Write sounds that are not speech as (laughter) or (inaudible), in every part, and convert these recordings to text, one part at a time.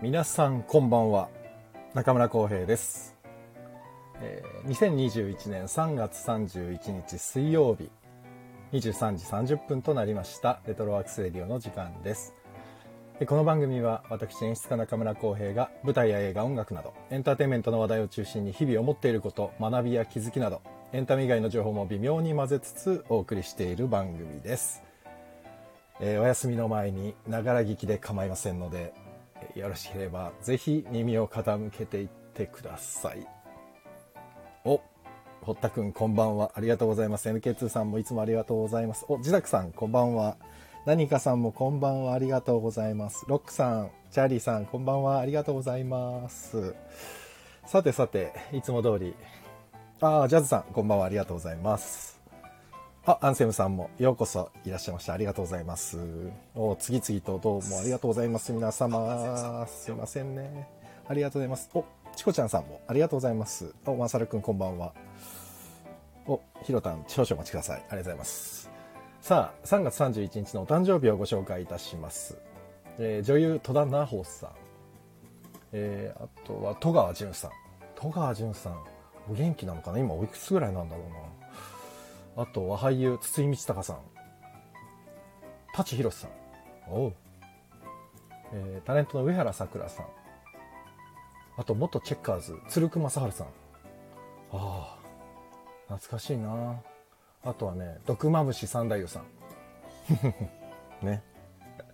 皆さんこんばんは。中村浩平です、えー2021年3月31日水曜日23時30分となりました。レトロワークスレディオの時間です。えーこの番組は私演出家中村浩平が舞台や映画音楽などエンターテインメントの話題を中心に日々思っていること学びや気づきなどエンタメ以外の情報も微妙に混ぜつつお送りしている番組です。えーお休みの前にながら聞きで構いませんのでよろしければぜひ耳を傾けていってください。お堀田くんこんばんは。ありがとうございます。NK2 さんもいつもありがとうございます。お自宅さんこんばんは。何かさんもこんばんはありがとうございます。ロックさんチャーリーさんこんばんはありがとうございます。さてさていつも通り。ああジャズさんこんばんは。ありがとうございます。あ、アンセムさんもようこそいらっしゃいました。ありがとうございます。お次々とどうもありがとうございます。皆様。すいませんね。ありがとうございます。お、チコちゃんさんもありがとうございます。お、まさるくんこんばんは。お、ひろたん、少々お待ちください。ありがとうございます。さあ、3月31日のお誕生日をご紹介いたします。えー女優、戸田奈穂さん。えーあとは戸川淳さん。戸川淳さん。お元気なのかな？今おいくつぐらいなんだろうな？あとは俳優、筒井道隆さん。舘ひろしさん。お。えータレントの上原さくらさん。あと、元チェッカーズ、鶴久正治さん。ああ、懐かしいな。あとはね、毒まぶし三太夫さん。(laughs) ね。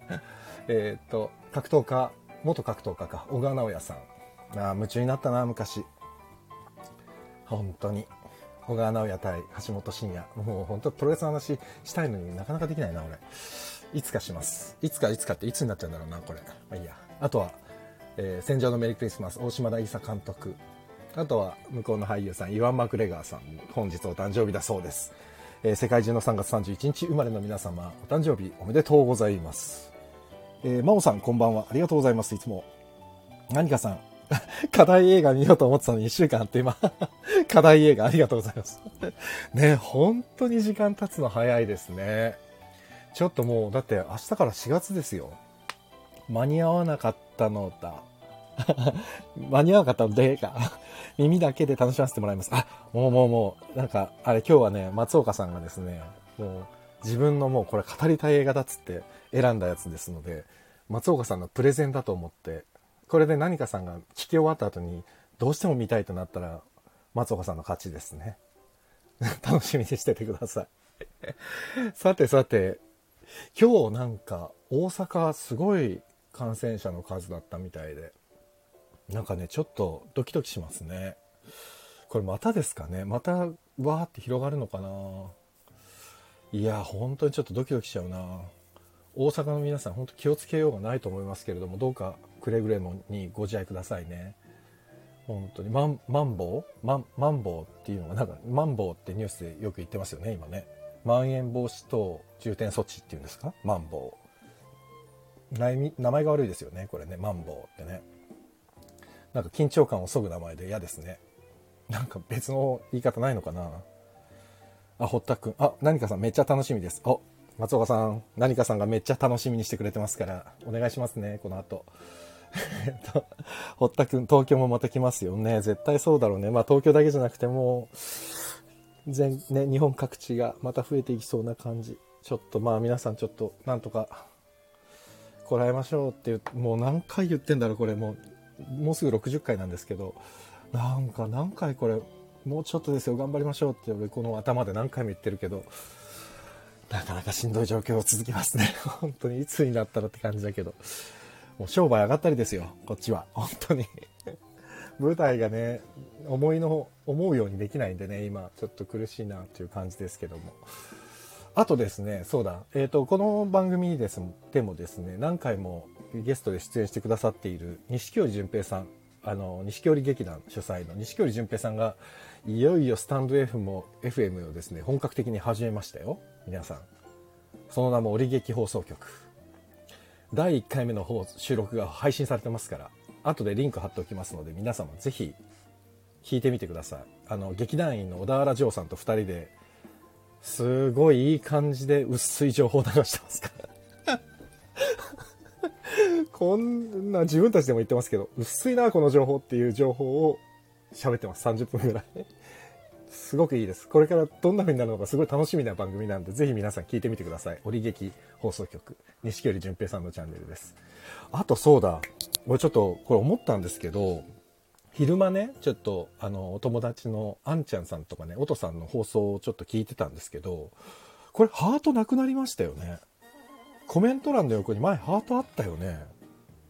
(laughs) えっと、格闘家、元格闘家か、小川直也さん。ああ、夢中になったな、昔。本当に。小川直也対橋本真也。もう本当プロレスの話したいのになかなかできないな、俺。いつかします。いつかいつかっていつになっちゃうんだろうな、これ。まあいいや。あとは、えー戦場のメリークリスマス、大島田伊佐監督。あとは、向こうの俳優さん、イワン・マクレガーさん本日お誕生日だそうです。えー世界中の3月31日生まれの皆様、お誕生日おめでとうございます。えー、真央さん、こんばんは。ありがとうございます、いつも。何かさん、(laughs) 課題映画見ようと思ってたのに1週間あって今、(laughs) 課題映画ありがとうございます。(laughs) ね、本当に時間経つの早いですね。ちょっともう、だって明日から4月ですよ。間に合わなかったのだ。間に合わなかったのでか。耳だけで楽しませてもらいます。あ、もうもうもう、なんか、あれ今日はね、松岡さんがですね、もう自分のもうこれ語りたい映画だっつって選んだやつですので、松岡さんのプレゼンだと思って、これで何かさんが聞き終わった後に、どうしても見たいとなったら、松岡さんの勝ちですね。(laughs) 楽しみにしててください。(laughs) さてさて、今日なんか大阪すごい感染者の数だったみたいで、なんかね、ちょっとドキドキしますね。これまたですかね？またわーって広がるのかな？いや、本当にちょっとドキドキしちゃうな大阪の皆さん本当気をつけようがないと思いますけれども、どうかくれぐれもにご自愛くださいね。本当に。マンマンボウマンマンボウっていうのがなんかマンボウってニュースでよく言ってますよね今ね。まん延防止等重点措置っていうんですか？マンボウ名前が悪いですよねこれね。マンボウってね。なんか緊張感をそぐ名前で嫌ですね。なんか別の言い方ないのかな？あ堀田くん。あ何かさんめっちゃ楽しみです。お松岡さん。何かさんがめっちゃ楽しみにしてくれてますからお願いしますねこの後、堀田く、東京もまた来ますよね。絶対そうだろうね。まあ東京だけじゃなくても、全、ね、日本各地がまた増えていきそうな感じ。ちょっとまあ皆さんちょっと、なんとか、こらえましょうっていう、もう何回言ってんだろう、これもう、もうすぐ60回なんですけど、なんか何回これ、もうちょっとですよ、頑張りましょうって、俺この頭で何回も言ってるけど、なかなかしんどい状況続きますね。(laughs) 本当にいつになったらって感じだけど。もう商売上がったりですよ、こっちは。本当に。(laughs) 舞台がね、思いの、思うようにできないんでね、今、ちょっと苦しいなっていう感じですけども。あとですね、そうだ、えっ、と、この番組ですでもですね、何回もゲストで出演してくださっている錦織淳平さん、あの、錦織劇団主催の錦織淳平さんが、いよいよスタンド F も、FM をですね、本格的に始めましたよ、皆さん。その名も、織劇放送局。第1回目の方収録が配信されてますから後でリンク貼っておきますので皆様ぜひ聞いてみてくださいあの劇団員の小田原城さんと2人ですごいいい感じで薄い情報を流してますから (laughs) こんな自分たちでも言ってますけど、薄いな、この情報っていう情報を喋ってます。30分ぐらい。すごくいいです。これからどんな風になるのかすごい楽しみな番組なんで、ぜひ皆さん聞いてみてください。折劇放送局、西寄淳平さんのチャンネルです。あとそうだ、俺ちょっとこれ思ったんですけど、昼間ね、ちょっとあの、お友達のあんちゃんさんとかね、おとさんの放送をちょっと聞いてたんですけど、これハートなくなりましたよね。コメント欄の横に前ハートあったよね。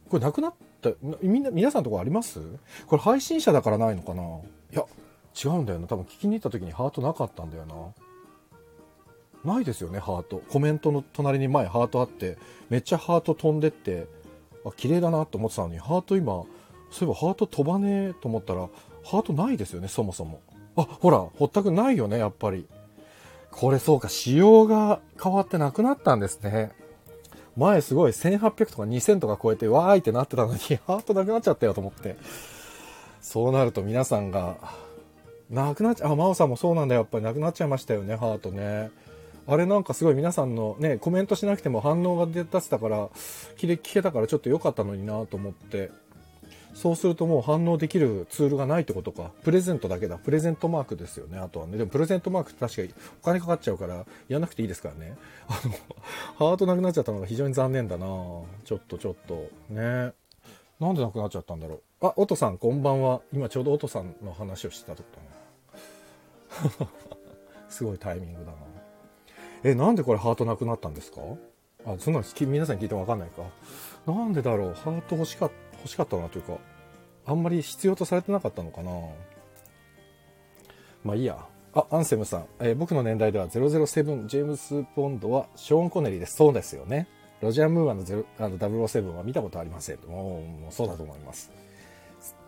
これなくなった、みんな、皆さんのとこあります？これ配信者だからないのかな？いや、違うんだよな。多分聞きに行った時にハートなかったんだよな。ないですよね、ハート。コメントの隣に前ハートあって、めっちゃハート飛んでって、あ、綺麗だなと思ってたのに、ハート今、そういえばハート飛ばねえと思ったら、ハートないですよね、そもそも。あ、ほら、ほったくないよね、やっぱり。これそうか、仕様が変わってなくなったんですね。前すごい1800とか2000とか超えてわーいってなってたのに、(laughs) ハートなくなっちゃったよと思って。そうなると皆さんが、なくなっちゃ、あ、真央さんもそうなんだ、やっぱりなくなっちゃいましたよね、ハートね。あれなんかすごい皆さんのね、コメントしなくても反応が出せたから、聞けたからちょっと良かったのになと思って。そうするともう反応できるツールがないってことか。プレゼントだけだ。プレゼントマークですよね。あとはね。でもプレゼントマークって確かにお金かかっちゃうから、やんなくていいですからね。あの、ハートなくなっちゃったのが非常に残念だなちょっとちょっと。ね。なんでなくなっちゃったんだろう。あ、おとさんこんばんは。今ちょうどおとさんの話をしてたとこだな。(laughs) すごいタイミングだな。え、なんでこれハートなくなったんですか？あ、そんなの皆さん聞いてもわかんないか。なんでだろう？ハート欲しかった。欲しかったなというか、あんまり必要とされてなかったのかな？まあいいや。あ、アンセムさん。えー、僕の年代では007ジェームス・ボンドはショーン・コネリーです。そうですよね。ロジャー・ムーアの0あの007は見たことありません。もう、もうそうだと思います。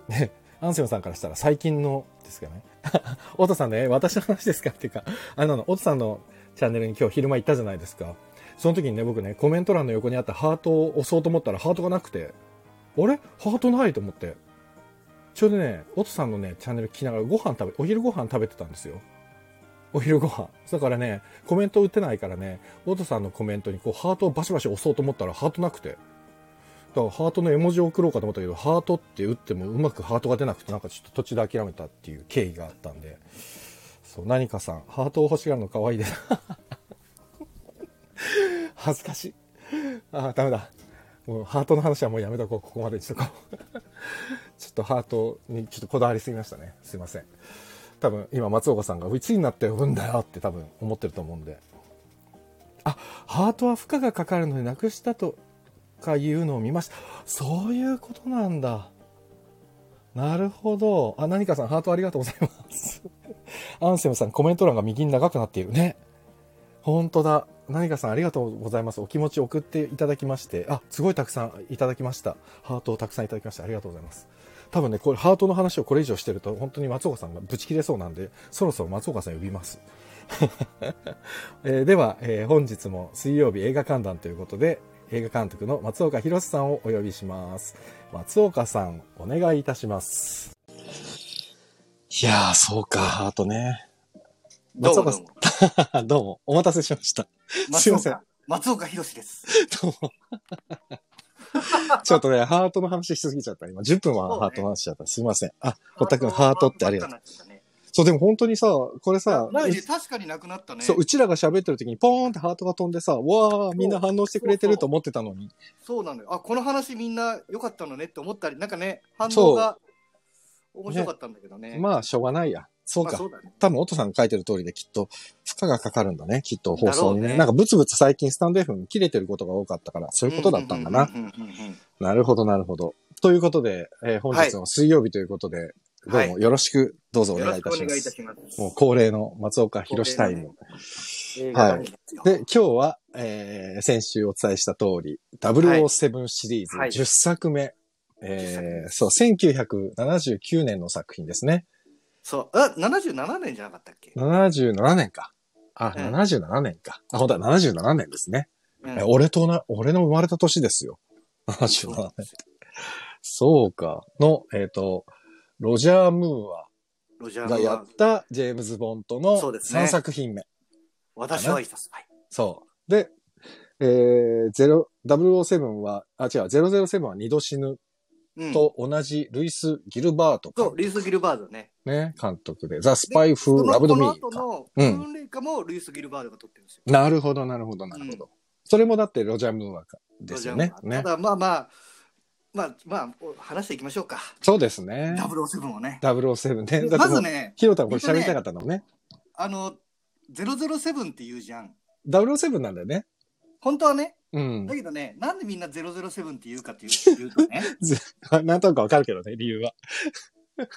ね、アンセムさんからしたら最近のですかね。(laughs) オトさんね、私の話ですか？っていうか、あの、オトさんのチャンネルに今日昼間行ったじゃないですか。その時にね、僕ね、コメント欄の横にあったハートを押そうと思ったらハートがなくて、あれ？ハートないと思って。ちょうどね、おとさんのね、チャンネル聞きながらご飯食べ、お昼ご飯食べてたんですよ。お昼ご飯。だからね、コメント打ってないからね、おとさんのコメントにこうハートをバシバシ押そうと思ったらハートなくて。からハートの絵文字を送ろうかと思ったけど、ハートって打ってもうまくハートが出なくて、なんかちょっと途中で諦めたっていう経緯があったんで。そう、何かさん、ハートを欲しがるの可愛いです。(laughs) 恥ずかしい。ああ、ダメだ。もうハートの話はもうやめとこう。ここまでにしとこう。(laughs) ちょっとハートにちょっとこだわりすぎましたね。すいません。多分今松岡さんがいつになって呼ぶんだよって多分思ってると思うんで。あ、ハートは負荷がかかるのになくしたとかいうのを見ました。そういうことなんだ。なるほど。あ、何かさん、ハートありがとうございます。(laughs) アンセムさん、コメント欄が右に長くなっているね。本当だ。何かさんありがとうございます。お気持ち送っていただきまして、あ、すごいたくさんいただきました。ハートをたくさんいただきましてありがとうございます。多分ね、これハートの話をこれ以上してると、本当に松岡さんがブチ切れそうなんで、そろそろ松岡さん呼びます。(laughs) え、では、えー、本日も水曜日映画観覧ということで、映画監督の松岡弘さんをお呼びします。松岡さん、お願いいたします。いやー、そうか、ハートね。松岡さん、(laughs) どうも、お待たせしました。すいません。松岡弘です。どうも。(laughs) ちょっとね、ハートの話しすぎちゃった。今、10分はハートの話しちゃった。すいません。あ、堀田くん、ハートってありがとう。そう、でも本当にさ、これさ、確かになくなったね。そう、うちらが喋ってる時にポーンってハートが飛んでさ、わー、みんな反応してくれてると思ってたのに。そうなのよ。あ、この話みんな良かったのねって思ったり、なんかね、反応が面白かったんだけどね。ねまあ、しょうがないや。そうか。そうね、多分、音さんが書いてる通りできっと、負荷がかかるんだね。きっと放送にね。ねなんか、ブツブツ最近スタンド F 切れてることが多かったから、そういうことだったんだな。なるほど、なるほど。ということで、えー、本日の水曜日ということで、はい、どうもよろしくどうぞお願いいたします。しますもう恒例の松岡弘タイム。はい。で、今日は、えー、先週お伝えした通り、007シリーズ10作目。はい、えー、そう、1979年の作品ですね。そう。あ、77年じゃなかったっけ ?77 年か。あ、うん、77年か。あ、ほんとだ、77年ですね。うん、俺とな、俺の生まれた年ですよ。77年。そうか。の、えっ、ー、と、ロジャー・ムーアがやったジェームズ・ボントの3作品目、ね。私は一冊。はい。そう。で、えー、0 007は、あ、違う、007は二度死ぬうん。と同じルイス・ギルバートそう、リース・ギルバードね。ね、監督で、ザ・スパイ・フー・ラブド・ミこーか。の後の、レイカもルイス・ギルバードが撮ってるんですよ。なるほど、なるほど、なるほど。それもだってロジャー・ムーアかですよね。ねた。だ、まあまあ、まあ、まあ、話していきましょうか。そうですね。007をね。007ね。まずね、ヒロタもこれ喋りたかったのね。あの、007って言うじゃん。007なんだよね。本当はね。うんだ。けどね、なんでみんな007って言うかっていうとね、(laughs) (laughs) なんとなくわかるけどね、理由は。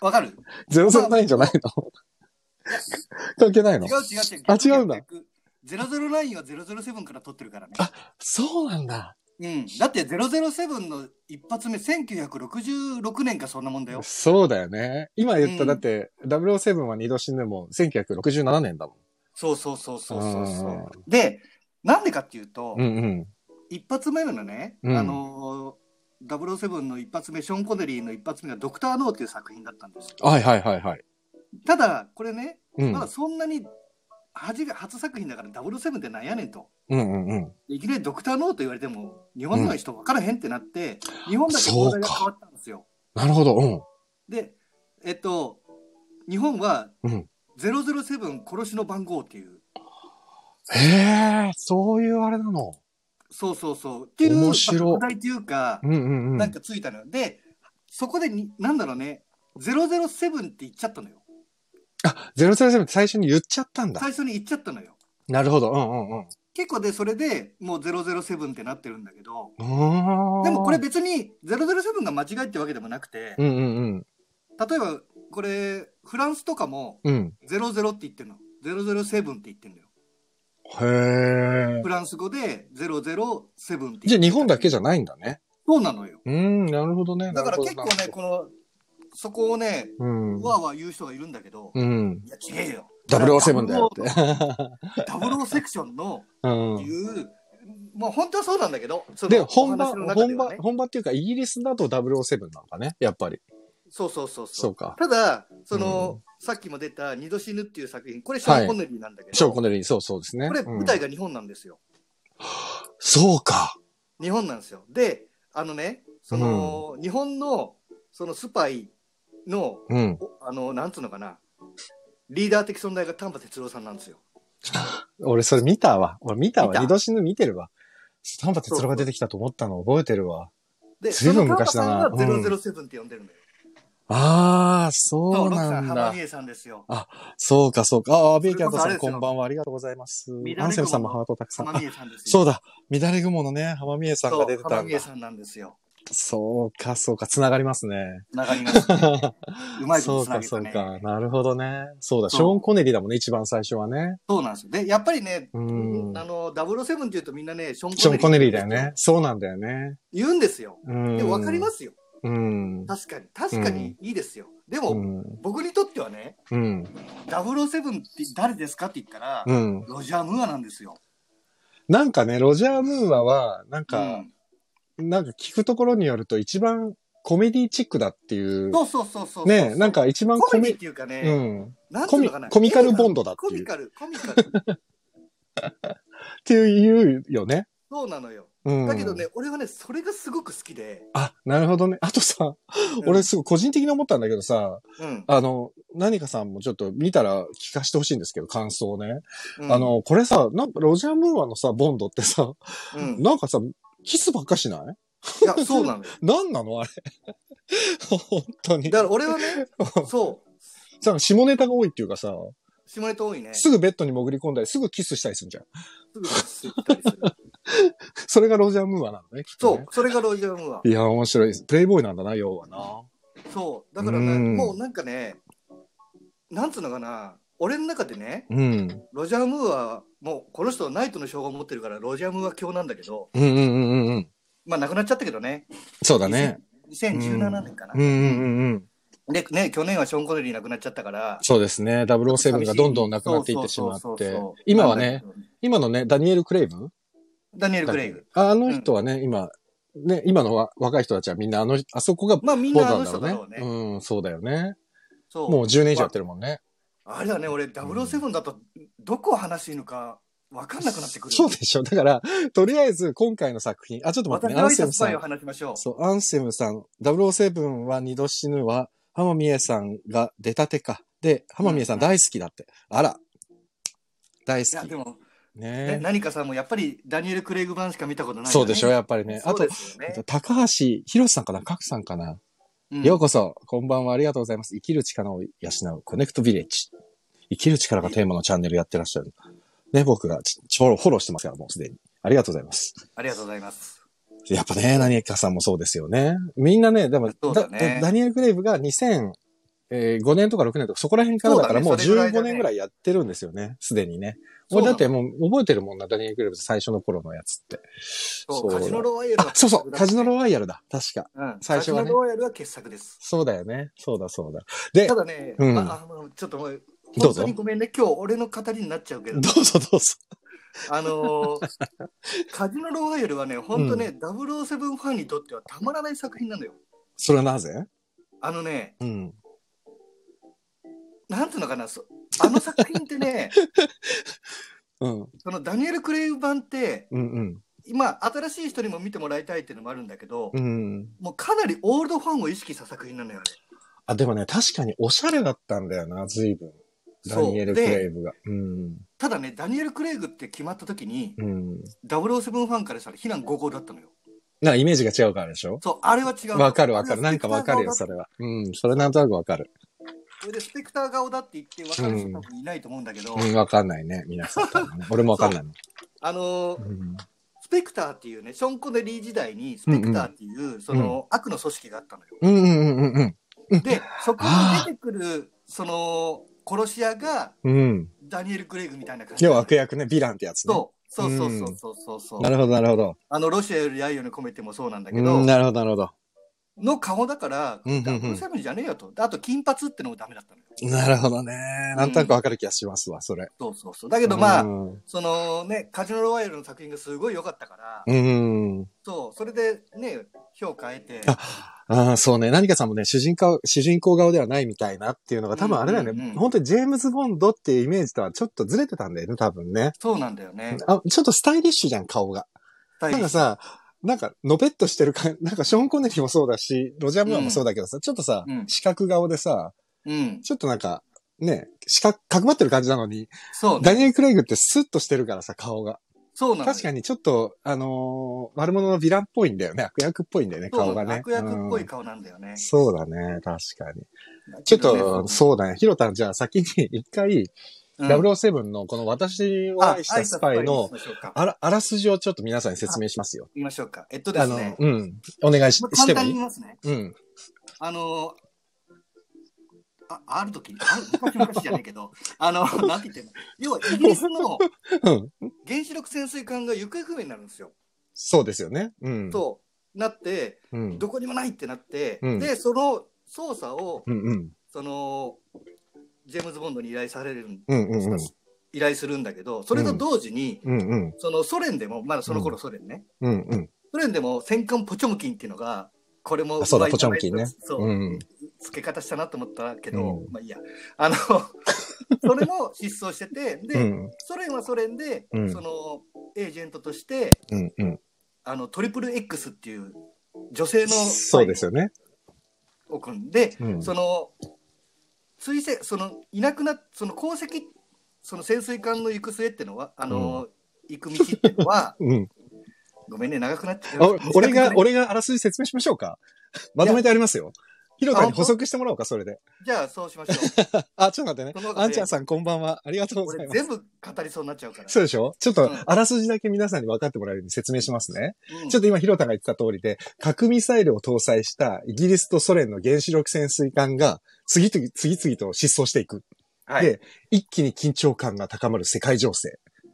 わかる？009じゃないの？関係ないの？違う違う違う。あ違うんだ逆。009は007から撮ってるからね。あそうなんだ。うん。だって007の一発目1966年かそんなもんだよ。そうだよね。今言った、うんだって、007は二度死ぬも1967年だもん。そうそうそうそうそう。で、なんでかっていうと、うんうん。一発目のね、うんあのー、007の一発目、ショーン・コネリーの一発目がドクター・ノーっていう作品だったんですよ。はいはいはいはい。ただ、これね、うん。まだそんなに初め初作品だから007ってなんやねんと。うんうんうん。いきなりドクター・ノーと言われても、日本の人分からへんってなって、日本だけそうか放題が変わったんですよ。なるほど。うん。で、えっと、日本はうん。007殺しの番号っていう、へえ、そういうあれなの。そうそうそう、っていう、面白いっていうか、うんうんうん。なんかついたのよ。で、そこでに、なんだろうね、007って言っちゃったのよ。あ、007って最初に言っちゃったんだ。最初に言っちゃったのよ。なるほど。うんうんうん。結構で、それでもう007ってなってるんだけど、でもこれ、別に007が間違いってわけでもなくて、うんうんうん。例えばこれ、フランスとかもうん。00って言ってるの。007って言ってるのよ。へえフ。ランス語で007って言ってじゃあ日本だけじゃゃないんだね。そうなのよ。うーん、なるほどね。だから結構ね、この、そこをね、うん。わーわー言う人がいるんだけど、うん。いや、違えよ。007だよって。ダブルセクションの (laughs) うん。いう、まあ本当はそうなんだけど、で、本場、本場本場っていうか、イギリスだと007なのかね、やっぱり。そうそうそうそうか。ただ、その、さっきも出た二度死ぬっていう作品、これショーン・コネリーなんだけど、ショーン・コネリー、そうそうですね。これうん舞台が日本なんですよ。そうか。日本なんですよ。で、あのね、その、日本の、そのスパイの、うん。おあの、なんつうのかな、リーダー的存在が丹波哲郎さんなんですよ。俺それ見たわ。俺見たわ。二度死ぬ見てるわ。丹波哲郎が出てきたと思ったの覚えてるわ。で、随分その丹波昔だなさんが007って呼んでるのよ。ああ、そそうなんださん浜美。恵さんですよ。そうか、そうか。ああ、ベイキャントさん、こんばんは。ありがとうございます。アンセムさんもハートたくさん。あ浜美恵さんですよ。そうだ。乱れ雲のね、浜美恵さんが出てたんだ。浜美恵さんなんですよ。そうか、そうか。つながりますね。つながります、ね。(laughs) うまいことそうか、つなげたね。そうか。なるほどね。そうだ、そうショーン・コネリーだもんね、一番最初はね。そうなんですよ。で、やっぱりね、うんあの、007って言うとみんなね、ショーン・ショーン・コネリーだよね。そうなんだよね。言うんですよ。うん。でも分かりますよ。うん。確かに。確かにいいですよ。でも、うん。僕にとってはね、うん。007って誰ですかって言ったら、うん。ロジャー・ムーアなんですよ。なんかね、ロジャー・ムーアは、なんうか、んなんか聞くところによると一番コメディチックだっていう。そうそうそうそう。ねなんか一番コメディっていうかね、うん。なんてコミ。コミカルボンドだっていうコミカル、コミカル。(laughs) っていうよね。そうなのよ。うん。だけどね、俺はね、それがすごく好きで。あ、なるほどね。あとさ、うん俺すごい個人的に思ったんだけどさ、うん。あの、何かさんもちょっと見たら聞かせてほしいんですけど、感想をね。うんあ、の、これさ、なんかロジャー・ムーアのさ、ボンドってさ、うん。なんかさ、キスばっかしない？いや、(laughs) そうなのよ。なんなの？あれ。(laughs) 本当に。だから俺はね、そう。さ、下ネタが多いっていうかさ、下ネタ多いね。すぐベッドに潜り込んだり、すぐキスしたりするじゃん。すぐキスしたりする。(laughs) それがロジャー・ムーアなのね、きっとねそう。それがロジャー・ムーア。いや、面白いです。プレイボーイなんだな、要はな。そう。だからね、うんもうなんかね、なんつうのかな、俺の中でね、うん。ロジャー・ムーア、もうこの人ナイトの称号を持ってるから、ロジャー・ムーア教なんだけど、うんうんうんうんうん。まあ亡くなっちゃったけどね。そうだね。2017年かな。うんうんうんうん。で、ね、去年はショーン・コネリー亡くなっちゃったから、そうですね。007がどんどんなくなっていってしまって。今はね、、今のね、ダニエル・クレイブ？ンダニエル・クレイグ。ああの人はね、今、ね、今のわ若い人たちはみんなあの、あそこがまあみんなあの人だろうね。ね。うん、そうだよね。そうもう10年以上やってるもんね。あれだね、俺、007だと、どこを話していいのか、わかんなくなってくる。そうでしょだから、とりあえず今回の作品、あ、ちょっと待ってね、アンセムさん拶前を。話しましょう。そう、アンセムさん、007は二度死ぬは、浜美恵さんが出たてか。で、浜美恵さん大好きだって。あら。大いや、好き。でも、ね、ね何かさんもやっぱりダニエル・クレイグ版しか見たことない、そうでしょややっぱりね。あと。高橋博さんかな？角さんかな、うんようこそ、こんばんは、ありがとうございます。生きる力を養う、コネクトビレッジ。生きる力がテーマのチャンネルやってらっしゃる。ね、僕がちちょフォローしてますから、もうすでに。ありがとうございます。ありがとうございます。やっぱね、何かさんもそうですよね。みんなね、でも、ねダダニエル・クレイブが2005年とか6年とか、そこら辺からだからもうそうだねそれぐらいだ15ね年ぐらいやってるんですよね、すでにね。そうなの俺だってもう覚えてるもんな、ダニエル・クレイブ最初の頃のやつって。そう、カジノロワイヤルあ、そうそう、カジノロワワイヤルだ、確か。うん、最初はねカジノロワイヤルは傑作です。そうだよね。そうだそうだ。でた、だね、うんああのちょっともう、どうぞ本当にごめんね、今日俺の語りになっちゃうけど、どうぞどうぞ。あのーカジノロワイヤルはね、本当ね、007ファンにとってはたまらない作品なのよ。それはなぜ？あのね、うん。なんていうのかな、そあの作品ってね、(laughs) うん。そのダニエル・クレイグ版って、うんうん。今、新しい人にも見てもらいたいっていうのもあるんだけど、うん。もうかなりオールドファンを意識した作品なのよ、あれ。あ、でもね、確かにおしゃれだったんだよな、随分。ダニエル・クレイで、ブが。うん。ただね、ダニエル・クレイグって決まった時に、うん。007ファンからしたら非難合々だったのよ。なんかイメージが違うからでしょ？そう、あれは違うの。わかるわかる。なんかわかるよ、それは。うん。それなんとなくわかる。それでスペクター顔だって言って分かる人多分いないと思うんだけど、うん、わかんないね、皆さん。俺もわかんないもん。あのーうん。スペクターっていうね、ショーン・コネリー時代にスペクターっていう、その、悪の組織があったのよ。うんうんうんうんで、そこに出てくる、その、殺し屋がうん。うん。ダニエル・クレイグみたいな感じ。要は悪役ね、ヴィランってやつね。そう。そうそうそうそうそうそう、なるほど、なるほど。あの、ロシアより愛をに込めてもそうなんだけうど、ん、なるほど、なるほど。の顔だから、うんうセブンじゃねえよと。あと、金髪ってのもダメだったのよ。なるほどね。なんとなくわかる気がしますわ、それ。そうそうそう。だけどまあ、うん。そのね、カジノロワイヤルの作品がすごい良かったから、うん。そう、それでね、評価得て、あああ、そうね。何かさんもね、主人公、主人公顔ではないみたいなっていうのが多分あれだよね。うんうんうん本当にジェームズ・ボンドっていうイメージとはちょっとずれてたんだよね、多分ね。そうなんだよね。あ、ちょっとスタイリッシュじゃん、顔が。なんかさ、なんか、のべっとしてるか、(laughs) なんかショーン・コネリーもそうだし、ロジャー・ムーアもそうだけどさ、ちょっとさ、うん四角顔でさ、うん。ちょっとなんか、ね、四角、角張ってる感じなのに、そうね。ダニエル・クレイグってスッとしてるからさ、顔が。そうなの。確かにちょっと、あのー悪者のヴィランっぽいんだよね。悪役っぽいんだよね、顔がね。悪役っぽうんい顔なんだよね。そうだね、確かに。ちょっと、そうだね。ヒロタン、じゃあ先に一回、うん、007のこの私を愛したスパイのあ、ら、あらすじをちょっと皆さんに説明しますよ。言いましょうか。えっとであのすね、、うん。お願いしまあして簡単もいい？に言いますね。うん。あの、あ、ある時、ある昔昔じゃないけど、(laughs) あの、なんて言ってんの？要はイギリスの (laughs) うん。原子力潜水艦が行方不明になるんですよ。そうですよね。うん。そう。なって、うん。どこにもないってなって、うんで、その捜査を、うんうん。その、ジェームズ・ボンドに依頼されるん、うんうんうん。依頼するんだけど、それと同時に、うんうん。そのソ連でも、まだその頃ソ連ね、うんうん。ソ連でも戦艦ポチョムキンっていうのが、これもあそうだポチョムキンねそう、うん。付け方したなと思ったけど、うんまあいいや。あの、(laughs) それも失踪してて、で、うんソ連はソ連で、うんその、エージェントとして、うんうん。あの、トリプル X っていう女性のそうですよね。を組んで、うんその、追跡、その、いなくなっ、その鉱石、その潜水艦の行く末ってのは、あの、行く道っていうのは、(laughs) うん。ごめんね、長くなっちゃう。あ俺が、俺があらすじ説明しましょうか。まとめてありますよ。ヒロタに補足してもらおうか、それで。じゃあ、そうしましょう。(laughs) あ、ちょっと待ってね。あんちゃんさんこんばんは。ありがとうございます。俺全部語りそうになっちゃうから。そうでしょ？ちょっとうん、あらすじだけ皆さんに分かってもらえるように説明しますね。うんちょっと今、ヒロタが言ってた通りで、核ミサイルを搭載したイギリスとソ連の原子力潜水艦が次々、次々と失踪していく。はいで、一気に緊張感が高まる世界情勢。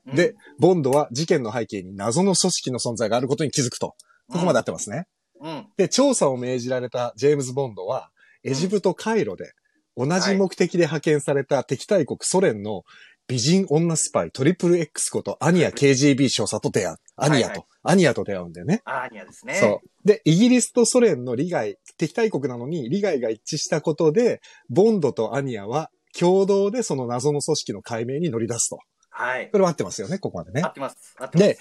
うんで、ボンドは事件の背景に謎の組織の存在があることに気づくと。ここまで合ってますね。うん。で、調査を命じられたジェームズ・ボンドは、エジプト・カイロで、同じ目的で派遣された敵対国ソ連の美人女スパイトリプル X ことアニア KGB 少佐と出会う。アニアと、はいはアニアと出会うんだよね。アーニャですね。そう。で、イギリスとソ連の利害、敵対国なのに利害が一致したことで、ボンドとアニアは共同でその謎の組織の解明に乗り出すと。はい。これは合ってますよね、ここまでね合。ってます。合ってます。で、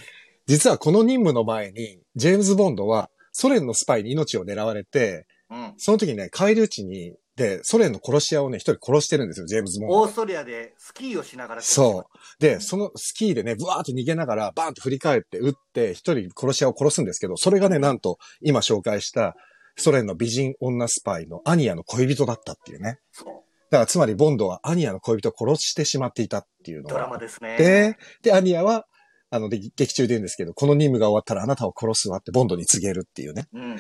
実はこの任務の前に、ジェームズ・ボンドはソ連のスパイに命を狙われて、うん。その時にね、帰り討ちに、で、ソ連の殺し屋をね、一人殺してるんですよ、ジェームズ・ボンドが。オーストリアでスキーをしながら。そう。で、そのスキーでね、ブワーって逃げながら、バーンと振り返って撃って、一人殺し屋を殺すんですけど、それがね、なんと、今紹介した、ソ連の美人女スパイのアニアの恋人だったっていうね。そう。だから、つまり、ボンドはアニアの恋人を殺してしまっていたっていうのドラがマですね。で、で、アニアは、あの、で劇中で言うんですけど、この任務が終わったらあなたを殺すわってボンドに告げるっていうね。うん。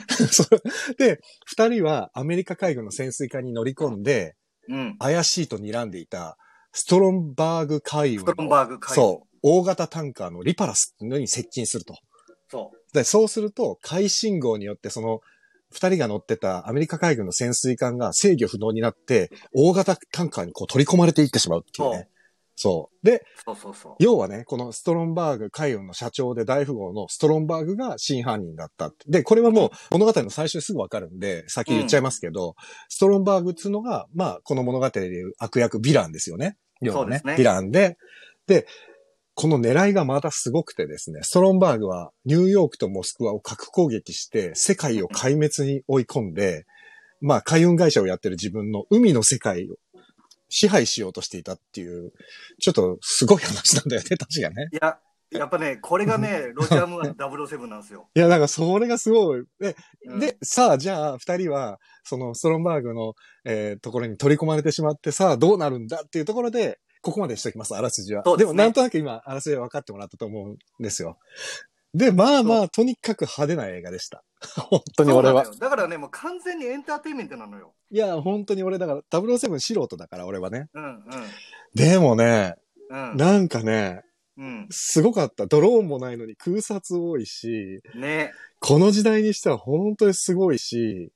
(laughs) で、二人はアメリカ海軍の潜水艦に乗り込んで、うん。怪しいと睨んでいた、ストロンバーグ海ストロンバーグ海そう、大型タンカーのリパラスのに接近すると。そう。で、そうすると、海信号によってその、二人が乗ってたアメリカ海軍の潜水艦が制御不能になって、大型タンカーにこう取り込まれていってしまうっていうね。そう。で、そうそうそう。要はね、このストロンバーグ海運の社長で大富豪のストロンバーグが真犯人だったって。で、これはもう物語の最初にすぐわかるんで、先言っちゃいますけど、ストロンバーグっていうのが、まあ、この物語でいう悪役、ヴィランですよね。要はそうですねヴィランで、で、この狙いがまたすごくてですね、ストロンバーグはニューヨークとモスクワを核攻撃して世界を壊滅に追い込んで、まあ海運会社をやってる自分の海の世界を支配しようとしていたっていう、ちょっとすごい話なんだよね、確かね。いや、やっぱね、これがね、(laughs) ロジャームーアの007なんですよ。いや、なんかそれがすごい。で、うんで、さあ、じゃあ、二人は、そのストロンバーグの、えーところに取り込まれてしまって、さあ、どうなるんだっていうところで、ここまでしておきます、あらすじは。そうですねも、なんとなく今、あらすじは分かってもらったと思うんですよ。で、まあまあ、とにかく派手な映画でした。(laughs) 本当に俺はだからね、もう完全にエンターテインメントなのよ。いや、本当に俺だから、007素人だから、俺はね。うん、でもね、うん、うん。なんかね、うん。すごかった。ドローンもないのに空撮多いし、ね。この時代にしては本当にすごいし、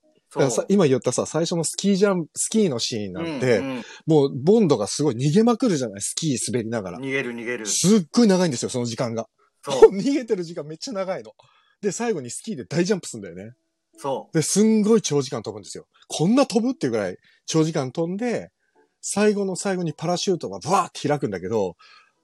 今言ったさ、最初のスキージャンプ、スキーのシーンなんて、うんうんもうボンドがすごい逃げまくるじゃない？スキー滑りながら。逃げる逃げる。すっごい長いんですよ、その時間が。そう。(laughs) 逃げてる時間めっちゃ長いの。で、最後にスキーで大ジャンプするんだよね。そで、すんごい長時間飛ぶんですよ。こんな飛ぶっていうぐらい長時間飛んで、最後の最後にパラシュートがブワーって開くんだけど、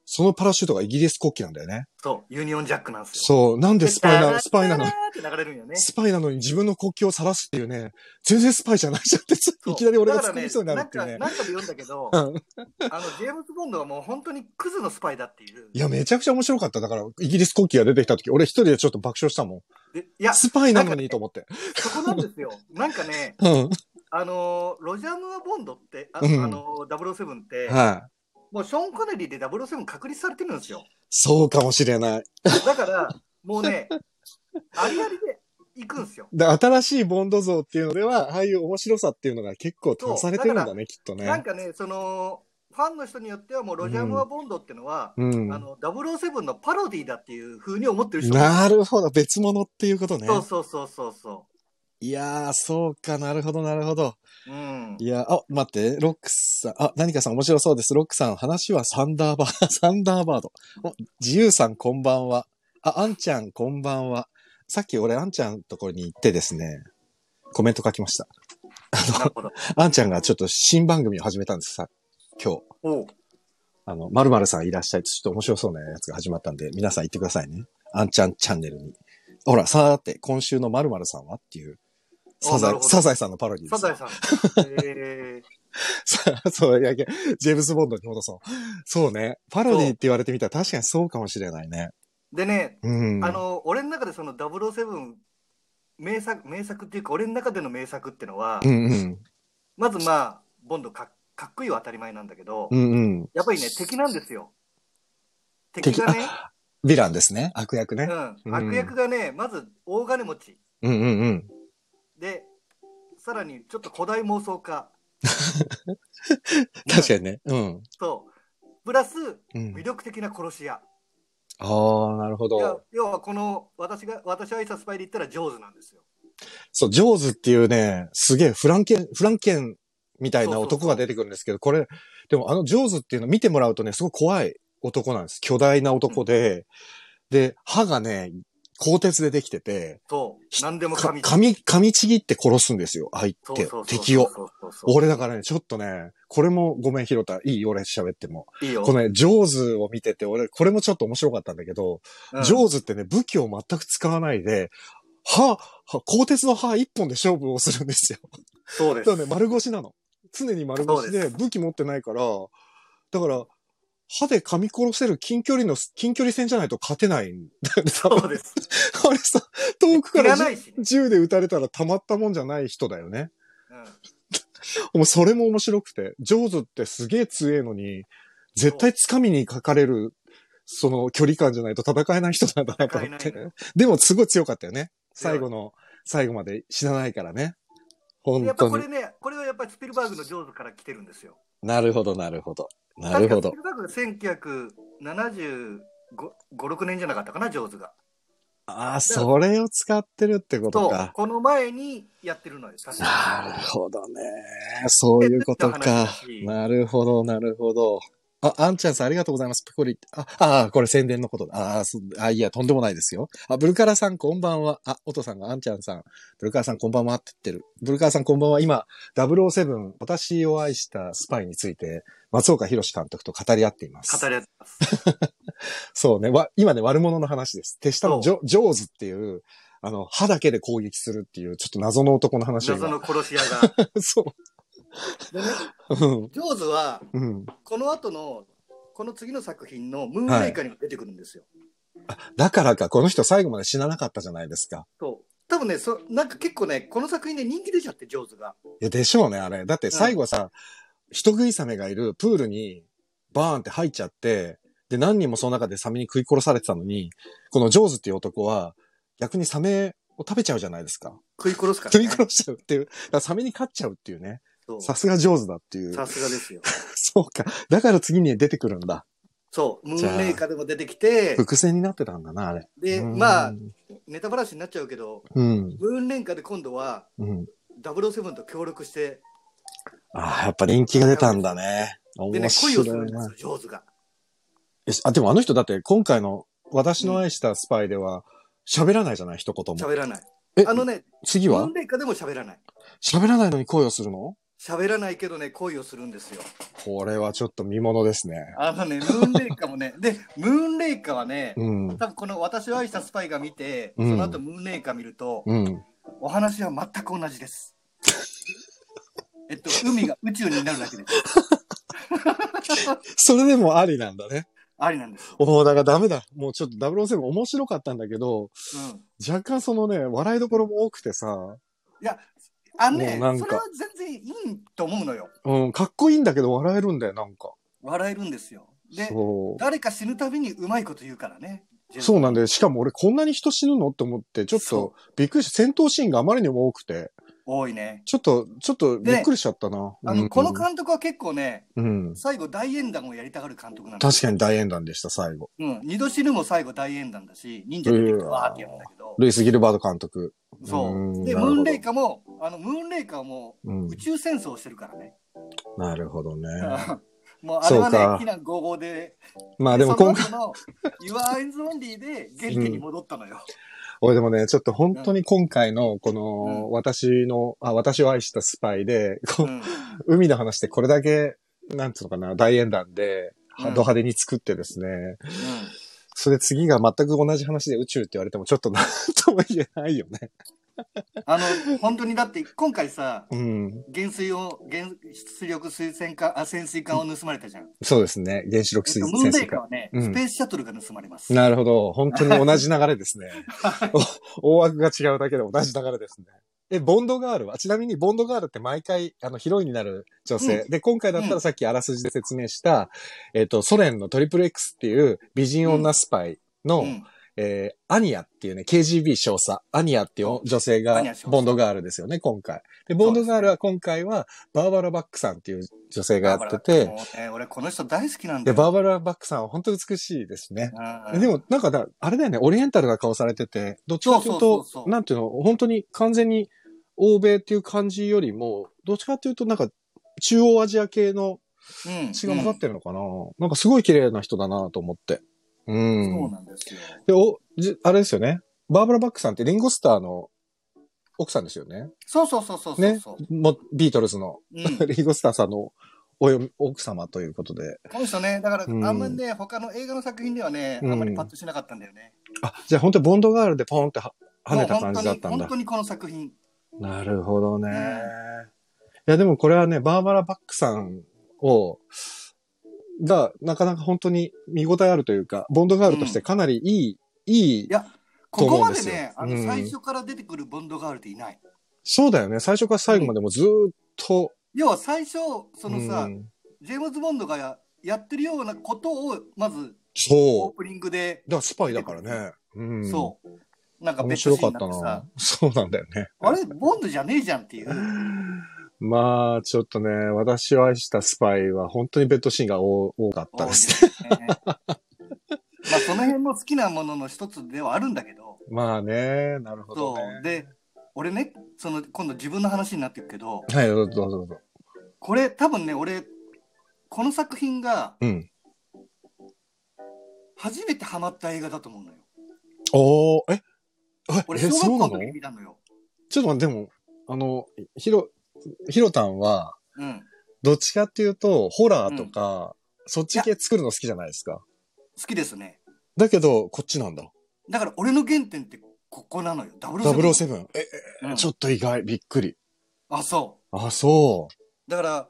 そのパラシュートがイギリス国旗なんだよね。う。そう。ユニオンジャックなんですよ。そう。なんでスパイなの、スパイなのタラーって流れるんよね。スパイなのに自分の国旗を晒すっていうね、全然スパイじゃないじゃんって、いきなり俺が作りそうになるっていうねなん。か、なんかで読んだけど、うんあの、ジェームズ・ボンドはもう本当にクズのスパイだっていう。いや、めちゃくちゃ面白かった。だから、イギリス国旗が出てきた時、俺一人でちょっと爆笑したもでいやん。、スパイなのにと思って。そこなんですよ。なんかね、うん。あのーロジャー・ムーア・ボンドって、あ,、うんあのー、007って、はい。もうショーン・コネリーで007確立されてるんですよ。そうかもしれない。だから、(laughs) もうね、ありありで行くんですよ。で、新しいボンド像っていうのでは、ああいう面白さっていうのが結構足されてるんだね、きっとね。なんかね、その、ファンの人によってはもうロジャー・ムーア・ボンドってのは、うんあ。の、007のパロディだっていう風に思ってる人もなるほど。別物っていうことね。そうそうそうそうそいやー、そうか、なるほど、なるほど。う。うん。いや、あ、待って、ロックさん、あ、何かさん面白そうです。ロックさん、話はサンダーバー、(laughs) サンダーバード。お、自由さんこんばんは。あ、あんちゃんこんばんは。さっき俺、あんちゃんのところに行ってですね、コメント書きました。なるほど。あんちゃんがちょっと新番組を始めたんですさ、今日。おうあの、まるまるさんいらっしゃいちょっと面白そうなやつが始まったんで、皆さん行ってくださいね。あんちゃんチャンネルに。ほら、さーて、今週のまるまるさんはっていう、サザエ、サザエさんのパロディですサザエさん。えー、さ (laughs) そう、いや、ジェームズ・ボンドに戻そう。そうね。パロディって言われてみたら確かにそうかもしれないね。でね、うん。あの、俺の中でその007、名作、名作っていうか、俺の中での名作ってのは、うんうん。まずまあ、ボンドかかっこいいは当たり前なんだけど、うんうん。やっぱりね、敵なんですよ。敵がね、ヴィランですね。悪役ね。うん、うん悪役がね、まず大金持ち。うんうんうん。で、さらにちょっと古代妄想家。(laughs) 確かにね。うん。そう。プラス、うん魅。力的な殺し屋。ああ、なるほど。要はこの、私が、私はアイサスパイで言ったら上手なんですよ。そう、ジョーズっていうね、すげえフランケン、フランケンみたいな男が出てくるんですけど、これ、でもあのジョーズっていうの見てもらうとね、すごい怖い男なんです。巨大な男で、で、歯がね、鋼鉄でできてて、そう。何でもか噛み噛み、噛みちぎって殺すんですよ、相手敵を。俺だからね、ちょっとね、これもごめん、ひろた。いい俺喋っても。いいよ。このね、ジョーズを見てて、俺、これもちょっと面白かったんだけど、うんジョーズってね、武器を全く使わないで、歯、歯鋼鉄の歯一本で勝負をするんですよ。そうです。だからね、丸腰なの。常に丸腰で武器持ってないから、だから、歯で噛み殺せる近距離の、近距離戦じゃないと勝てないんだよね。そうです。(laughs) あれさ、遠くかいら。銃で撃たれたらたまったもんじゃない人だよね。うん (laughs) もうそれも面白くて、ジョーズってすげえ強えのに、絶対掴みにかかれる、その距離感じゃないと戦えない人なんだなと思って。でもすごい強かったよね。最後の、最後まで死なないからね。本やっぱ当に。これね、これはやっぱりスピルバーグのジョーズから来てるんですよ。なるほど、なるほど。なるほど確。かスピルバーグ1975、6年じゃなかったかな、ジョーズが。ああ、それを使ってるってことそうか。。この前にやってるのよ、確なかるほどね。そういうことでかなるほど、なるほど。あ、あんちゃんさんありがとうございます。ペコリ。あ、あ、これ宣伝のことだ。ああ、そあ、いや、とんでもないですよ。あ、ブルカラさんこんばんは。あ、おとさんがあんちゃんさん。ブルカラさんこんばんはって言ってる。ブルカラさんこんばんは。今、007、私を愛したスパイについて、松岡弘監督と語り合っています。語り合ってます。(laughs) そうね。わ、今ね、悪者の話です。手下のジそョジョーズっていう、あの、歯だけで攻撃するっていう、ちょっと謎の男の話を謎今。の殺し屋が。(laughs) そでね。ジョーズは、うん。この後の、この次の作品のムーンレイカーにも出てくるんですよ。だからか、この人最後まで死ななかったじゃないですか。そう。多分ね、そなんか結構ね、この作品で人気出ちゃって、ジョーズが。いや、でしょうね、あれ。だって最後さ、人食いサメがいるプールにバーンって入っちゃって、で、何人もその中でサメに食い殺されてたのに、このジョーズっていう男は、逆にサメを食べちゃうじゃないですか。食い殺すから、食いね。殺しちゃうっていう。だからサメに勝っちゃうっていうね。さすがジョーズだっていう。さすがですよ。(laughs) そうか。だから次に出てくるんだ。そう。ムーンレイカーでも出てきて、伏線になってたんだな、あれ。で、うんまあ、ネタバラシになっちゃうけど、うん。ムーンレイカーで今度は、うん。007と協力して、ああ、やっぱ人気が出たんだね。でね面、恋をするんですよ、。ジョーズが。えあ、でもあの人だって今回の私の愛したスパイでは喋らないじゃない、一言も。喋らない。え、あのね、次は？ムーンレイカーでも喋らない。喋らないのに恋をするの？喋らないけどね、恋をするんですよ。これはちょっと見物ですね。あのね、ムーンレイカーもね、で、ムーンレイカーはね、うん。多分この私を愛したスパイが見て、うんその後ムーンレイカー見ると、うん。お話は全く同じです。(laughs) えっと、海が宇宙になるだけです。(laughs) それでもありなんだね。ありなんです。もうだからダメだ。もうちょっと007面白かったんだけど、うん。若干そのね、笑いどころも多くてさ、いや、あのね、それは全然いいと思うのよ。うん、かっこいいんだけど笑えるんだよ、なんか。笑えるんですよ。で。誰か死ぬたびにうまいこと言うからね。そうなんで。で、しかも俺こんなに人死ぬの？って思って、ちょっそとびっくりし戦闘シーンがあまりにも多くて、多いね。ちょっと、ちょっとびっくりしちゃったな。あの、うんこの監督は結構ね、うん。最後大演談をやりたがる監督なんです確かに大演談でした、最後。うん。二度死ぬも最後大演談だし、忍者出わーってやるんだけど。ルイス・ギルバード監督。そうう。んで、ムーンレイカーも、あの、ムーンレイカーもうん宇。宙戦争をしてるからね。なるほどね。(laughs) もうあれはねそうか、非難合々で、まあでも今回、後の Your Eyes Only で原点に戻ったのよ。(laughs) 俺でもね、ちょっと本当に今回の、こうん。の、私の、あ、私を愛したスパイで、こううん。海の話ってこれだけ、なんつうのかな、大演談で、うん。ド派手に作ってですね、それで次が全く同じ話で宇宙って言われてもちょっとなんとも言えないよね。(laughs) あの、本当にだって、今回さ、うん。原水を、原出力水栓管、あ、潜水艦を盗まれたじゃん。そうですね。原子力水潜水艦。はね、うんスペースシャトルが盗まれます。なるほど。本当に同じ流れですね。お (laughs) 大枠が違うだけで同じ流れですね。え、ボンドガールは？ちなみにボンドガールって毎回、あの、ヒロインになる女性。で、今回だったうんらさっきあらすじで説明した、えっ、と、ソ連のトリプル X っていう美人女スパイの、うん。えーアニアっていうね、KGB 少佐、アニアっていう女性がボンドガールですよね、今回。で、ボンドガールは今回は、バーバラ・バックさんっていう女性がやってて、もうね、俺この人大好きなんだで、よ。バーバラ・バックさんは本当美しいですね。うんでも、なんかだ、あれだよね、オリエンタルな顔されてて、どっちかというとなんていうの、本当に完全に欧米っていう感じよりも、どっちかというと、なんか、中央アジア系のうん血が混ざってるのかな、なんかすごい綺麗な人だなと思って。う。うんそうんなんですよ。で、お、じあれですよね。バーバラ・バックさんってリンゴスターの奥さんですよね。そうそうそうそうね。もビートルズのうん、リンゴスターさんのおよ奥様ということで。この人ね、だから、うんあんまりね、他の映画の作品ではね、うんあんまりパッとしなかったんだよね。あ、じゃあ本当にボンドガールでポンっては跳ねた感じだったんだ本当。にこの作品。なるほどね。うんいや、でもこれはね、バーバラ・バックさんを、が、なかなか本当に見応えあるというか、ボンドガールとしてかなりいい、いいい、や、とここまでね、あの、うん最初から出てくるボンドガールっていない。そうだよね。最初から最後までもずーっと、要は最初、そのさ、うんジェームズ・ボンドがややってるようなことを、まず、オーそう。プニングで、だからスパイだからね。うん。そう。なんか面白かったな。。そうなんだよね。あれ、ボンドじゃねえじゃんっていう。(laughs) まあ、ちょっとね、私を愛したスパイは本当にベッドシーンが多多かったですね。ねまあ、その辺も好きなものの一つではあるんだけど、まあね、なるほどそねう。。で、俺ね、その、今度自分の話になってるけど、はい、どうぞどうぞ。これ多分ね、俺、この作品がうん。初めてハマった映画だと思うのよ。おー、ええ、俺、え、小学そうなの校の時に見たのよ。ちょっと待って、でも、あの、ひろ、ひろたんは、うん。どっちかっていうと、ホラーとか、そっち系作るの好きじゃないですか。好きですね。だけど、こっちなんだ。だから俺の原点ってここなのよ。007。007。え、うんえちょっと意外、びっくり。あ、そ。あ、そうだから、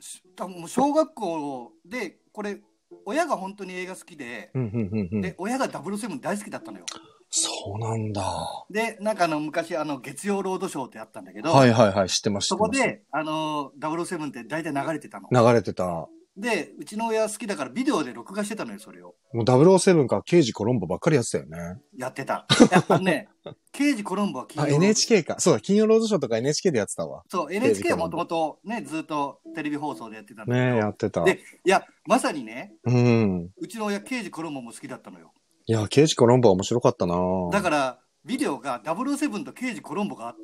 し多分もう小学校で、これ、親が本当に映画好きで、う。うん、うん、うん、うんで、。親が007大好きだったのよ。そうなんだ。はで、なんかあの、昔、あの、月曜ロードショーってあったんだけど、いはいはい、知ってました。そこで、あの、007って大体流れてたの。流れてた。もで、うちの親好きだからビデオで録画してたのよ、それを。う007か刑事コロンボばっかりやってたよね。やってた。やっぱね、(laughs) 刑事コロンボは金あ、曜ロード NHK か。そうだ、金曜ロードショーとか NHK でやってたわ。そう、NHK はもともとね、ずっとテレビ放送でやってたんだけど。ねやってた。で、いや、まさにね、うん。うちの親、刑事コロンボも好きだったのよ。いや、刑事コロンボは面白かったなだから、ビデオが007と刑事コロンボがあっ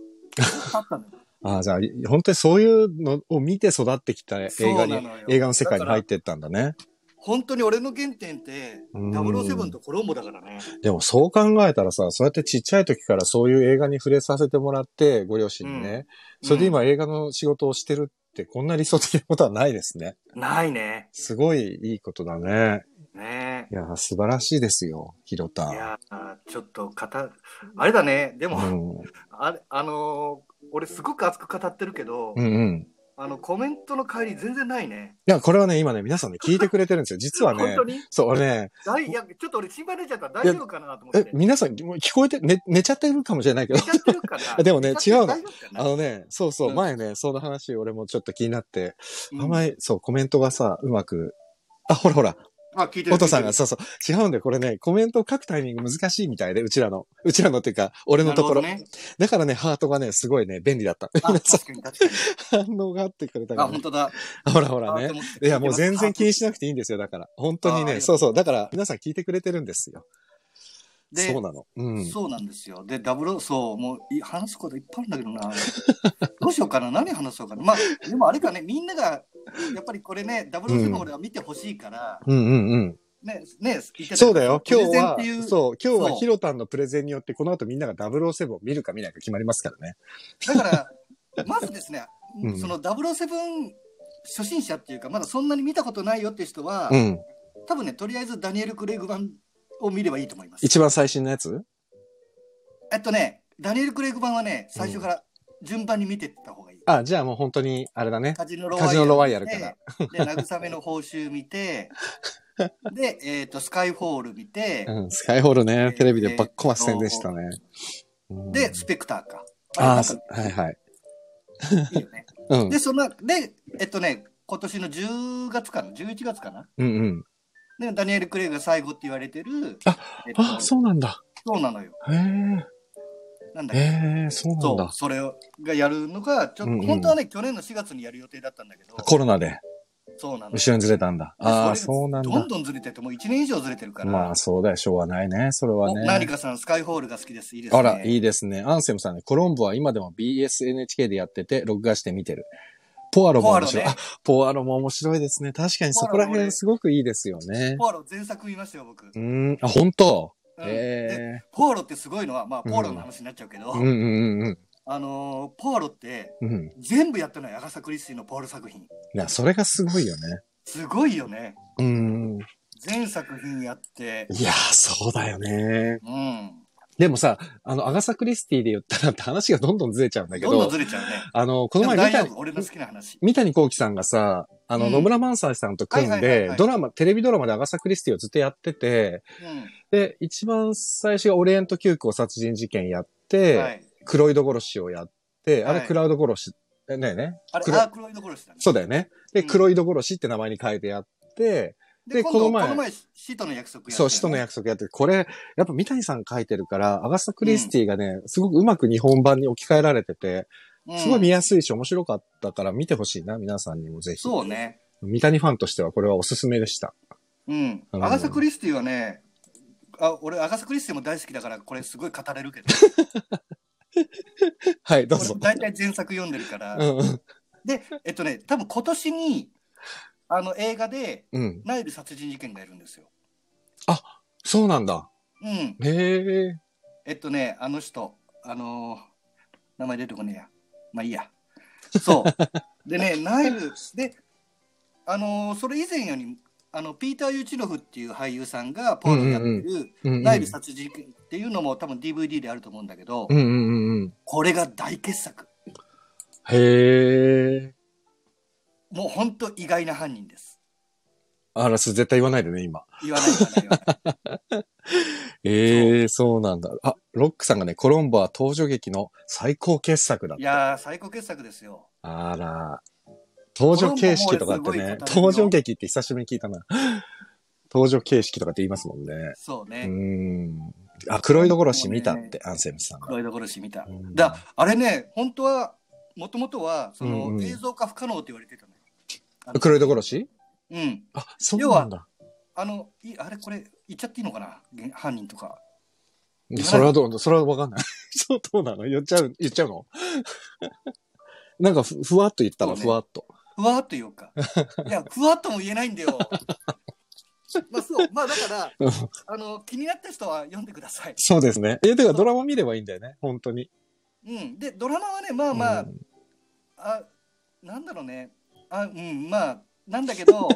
たのよ。(laughs) あじゃあ、本当にそういうのを見て育ってきた映画に、映画の世界に入ってったんだね。本当に俺の原点って、うん007とコロンボだからね。でもそう考えたらさ、そうやってちっちゃい時からそういう映画に触れさせてもらって、ご両親にね。うんそれで今映画の仕事をしてるって、こんな理想的なことはないですね。ないね。すごいいいことだね。ね。いや、素晴らしいですよ、ひろたいやーちょっと語る、あれだね、でも、うん。あれ、あのー俺すごく熱く語ってるけど、うんうん。あの、コメントの帰り全然ないね。いや、これはね、今ね、皆さんね、聞いてくれてるんですよ。(laughs) 実はね本当、に？そう、俺ね、大いや、ちょっと俺心配出ちゃった。大丈夫かなと思っえて、。皆さん、聞こえて、寝、寝ちゃってるかもしれないけど。寝、ちゃってるかな？(laughs) でもね違うの。あのね、そうそう、うん。前ね、その話、俺もちょっと気になって、うん。あんまり、そう、コメントがさ、うまく、あ、ほらほら、あ、聞いてる。お父さんが、そうそう、違うんだよ、これね、コメントを書くタイミング難しいみたいで、うちらの、うちらのっていうか、俺のところ。ね。だからね、ハートがね、すごいね、便利だった。あ、確かに確かに。(laughs) 反応があってくれたかあ、ら、本当だ。ほらほらねいや、もう全然気にしなくくていいんですよ、だから。本当にね、そうそう、だから、皆さん聞いてくれてるんですよ。でそうなの。うん。そうなんですよ。で、ダブル、そう、もうい話すこといっぱいあるんだけどな。(laughs) どうしようかな、何話そうかな。まあ、でもあれかね、みんなが、やっぱりこれね、ダブルセブン俺は見てほしいから、うんうんうん。ね、ね、そうだよ。今日はそう、今日はヒロタンのプレゼンによって、この後みんなが007を見るか見ないか決まりますからね。だから、(laughs) まずですね、うんその007初心者っていうか、まだそんなに見たことないよって人は、うん。多分ね、とりあえずダニエル・クレイグ版を見ればいいと思います。一番最新のやつ？えっとね、ダニエル・クレイグ版はね、最初から順番に見てった方がいい。あ、じゃあもう本当に、あれだね。カジノロワイヤルから。で、慰めの報酬見て、(laughs) で、えっ、と、スカイフォール見て、うん、スカイホールえね、ーテレビでばっこば宣伝したね。うんで、スペクターか。ああ、はいはい。いいよね。(laughs) うん。で、その、で、えっとね、今年の10月かな ?11 月かな？うんうん。で、ダニエル・クレイグが最後って言われてる、あえっとあ、そうなんだ。そうなのよ。へえ。なんだっけ？へえ、そうなんだ、。それをがやるのが、ちょっと、うんうん本当はね、去年の4月にやる予定だったんだけど、コロナでそうなの。後ろにずれたんだ。ああ、そうなんだどん。どんずれてて、もう1年以上ずれてるから。まあそうだよ、しょうがないね。それはおね。何かさん、スカイホールが好きです。いいですね。あら、いいですね。アンセムさんね、コロンボは今でも BSNHK でやってて、録画して見てる。ポアロも面白い。ポアロねあ、ポアロも面白いですね。確かにそこら辺すごくいいですよね。ポアロ全作見ましたよ、僕。うーん、あ、本当？うんでえポアロってすごいのは、まあ、ポアロの話になっちゃうけど、えうんうんうんあのーポアロってうん。うん。全部やったのはアガサ・クリスティのポアロ作品。いや、それがすごいよね。すごいよね。うん。全作品やって、いや、そうだよね。うん。でもさ、あの、アガサ・クリスティで言ったらって話がどんどんずれちゃうんだけどんどんど、ずれちゃうね。あの、この前三谷俺の好きな話。三谷幸喜さんがさ、あの、うん野村萬斎さんと組んはいはいはいでは、いドラマ、テレビドラマでアガサ・クリスティをずっとやってて、で、一番最初がオリエント急行殺人事件やっうん。て、はい。クロイド殺しをやって、あれはいクラウド殺し、えねえね。あれ、クロイド殺しだね。そうだよね。で、うんクロイド殺しって名前に変えてやって、で、この前この前、死との約束やって、そう、使徒の約束やって、これ、やっぱ三谷さん書いてるから、アガサ・クリスティがね、すごくうまく日本版に置き換えられてて、うんすごい見やすいし面白かったから見てほしいな、皆さんにもぜひ。そうね。三谷ファンとしてはこれはおすすめでした。うん。うんアガサ・クリスティはね、あ俺、アガサ・クリスティも大好きだから、これすごい語れるけど、(laughs) はい、どうぞ俺。大体前作読んでるから、うんうん。で、えっとね、多分今年に、あの映画で、うん。ナイル殺人事件がやるんですよ。そうなんだ。うん。へえ。えっとね、あの人、あのー名前出てこねえや。まあいいや。そう。(laughs) でね、ナイル、で、あのーそれ以前より、あの、ピーター・ユーチノフっていう俳優さんがポールをやってる、ナイル殺人事件っていうのも多分 DVD であると思うんだけど。これが大傑作。へえ。もう本当意外な犯人です。あら、それ絶対言わないでね、今。言わない言わない言わない。(laughs) ええ、そうなんだ。あ、ロックさんがね、コロンボは登場劇の最高傑作だって。いやー、最高傑作ですよ。あら。登場形式とかってね登場劇って久しぶりに聞いたな。登場形式とかって言いますもんね。うそうね。ん。あ、黒井戸殺し見たって、アンセムさんが。黒いところし見た。うんだあれね、本当は、もともとは、その、うんうん映像化不可能って言われてたの黒井戸殺し？うん。あ、そうなんだ。あの、いあれこれ、言っちゃっていいのかな？げ犯人とか。それはどう、それはわかんない。(laughs) そう、どうなの？言っちゃう、言っちゃうの？(laughs) なんかふ、ふわっと言ったらねふわっと。ふわっと言うか。いや、ふわっとも言えないんだよ。(laughs) まあそう。まあだから、うんあの、気になった人は読んでください。そうですね。え、てかドラマ見ればいいんだよね？本当に。うん。で、ドラマはね、まあまあ、うんあ、なんだろうね。あ、うん、まあ、なんだけど、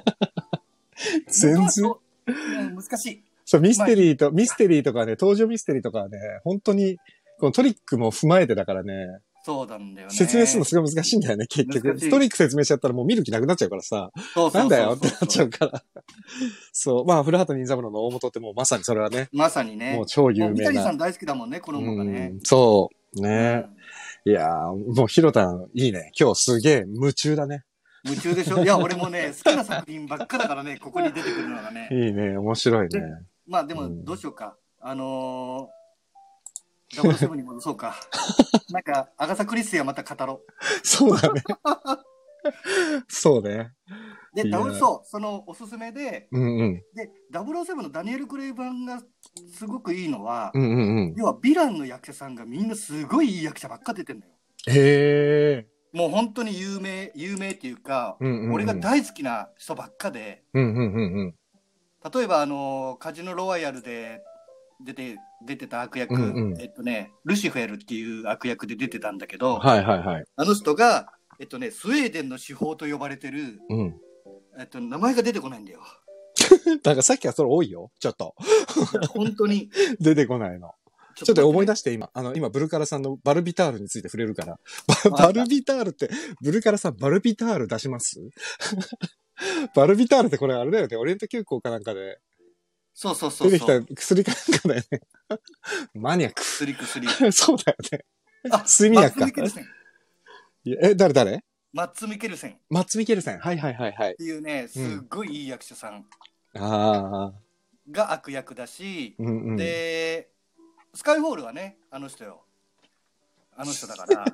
(laughs) 全然。難しい。そう、ミステリーと、ミステリーとかね、登場ミステリーとかはね、本当に、このトリックも踏まえてだからね、そうなんだよね。説明するのすごい難しいんだよね、結局。トリック説明しちゃったらもう見る気なくなっちゃうからさ、そうそうそうそうなんだよってなっちゃうから。そう、まあ、古畑任三郎の大元ってもうまさにそれはね、まさにね。もう超有名な三谷さん。大好きだもんね、この子がねうん。そう、ね。うんいやーもうヒロタン、いいね。今日すげえ夢中だね。夢中でしょ？いや、俺もね、好きな作品ばっかだからね、ここに出てくるのがね。いいね、面白いね。まあでも、うんどうしようか。あのー、ダブルセブンに戻そうか。(laughs) なんか、アガサ・クリスティはまた語ろそうだね。そうね。う。で、ダブル、そう、そのおすすめで、うんうん。で、007のダニエル・クレイ版がすごくいいのは、うんうんうん。要はヴィランの役者さんがみんなすごいいい役者ばっか出てんのよ。へえ。もう本当に有名、有名っていうか、うんうんうん俺が大好きな人ばっかで、うんうんうんうん。例えばあのカジノロワイヤルで出て出てた悪役、うんうんえっとねルシフェルっていう悪役で出てたんだけど、はいはいはい。あの人がえっとねスウェーデンの司法と呼ばれてるうん。えっと名前が出てこないんだよ。(laughs) なんかさっきはそれ多いよ。ちょっと。本当に (laughs) 出てこないの。ちちょっと思い出出して今、あの、今、ブルカラさんのバルビタールについて触れるから。あババルビタールって、ブルカラさんバルビタール出します？(laughs) バルビタールってこれあれだよね。オリエント急行かなんかでそうそうそう出てき。た薬かなんかだよね。(laughs) マニアック。薬薬。(laughs) そうだよね。あ睡眠薬かえ、誰誰？マッツ・ミケルセンっマッツ・ミケルセン。はいはいはいはい。ていうねすっごいいい役者さんああ。が悪役だし、うんうん。でスカイフォールはねあの人よ。あの人だから。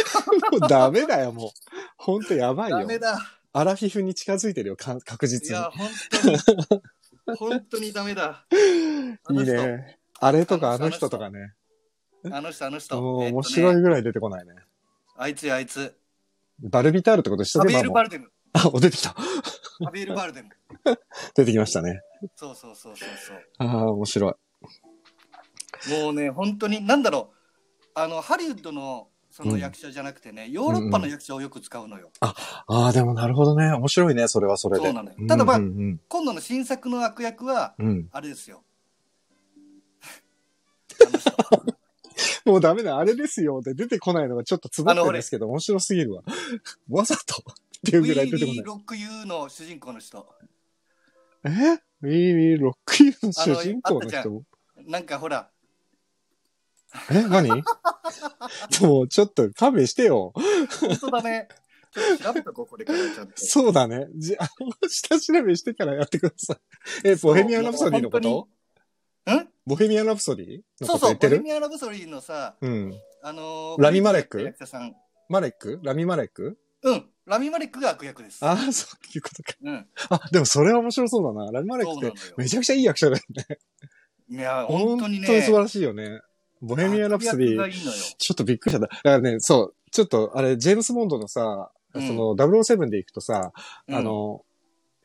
(laughs) もうダメだよ、もう。ほんとやばいよダメ。だ。アラフィフに近づいてるよ、か確い実に。や、本当に。(laughs) 本当にダメだ。あいいね。あれとかあの人人とかね。あの人、あの人。もう面白いぐらい出てこないね。あいつや、あいつ。バルビタールってことしとけばもうバルデム。あ、お出てきた。ハビエル・バルデム。(laughs) 出てきましたね。そうそうそうそうそう。ああ、面白い。もうね、本当に、なんだろう、あの、ハリウッドのその役者じゃなくてね、ヨーロッパの役者をよく使うのよ。ああ、でもなるほどね。面白いね、それはそれで。そうなのよただまあうんうん今度の新作の悪役は、うんうんあれですよ。(laughs) もうダメだ、あれですよって出てこないのがちょっとつぼってるんですけど、面白すぎるわ。(laughs) わざとっていうウィぐらい出てこー・ない。ロック・ユーの主人公の人。え？ウィーウィーロックユーの主人公の人？なんかほら、え何？(laughs) もうちょっと勘弁してよ。本当だね。ちょっと調べとこう、これからちゃんと。そうだね。じゃあ、下調べしてからやってください。え、ボヘミアン・ラプソディのこと？ん？ボヘミアン・ラプソディのそうそう、ボヘミアン・ラブソリーのさ、うん。あのーラミマレック？マレック？ラミマレック？うん、ラミマレックが悪役です。ああ、そういうことか。うん、あ、でもそれは面白そうだな。ラミマレックって。めちゃくちゃいい役者だよね。いや、本当にね。本当に素晴らしいよね。ボヘミアン・ラプソディ、悪役がいいのよ。ちょっとびっくりした。だからね、そう、ちょっとあれ、ジェームス・ボンドのさ、うん。その007で行くとさ、うん。あ、の、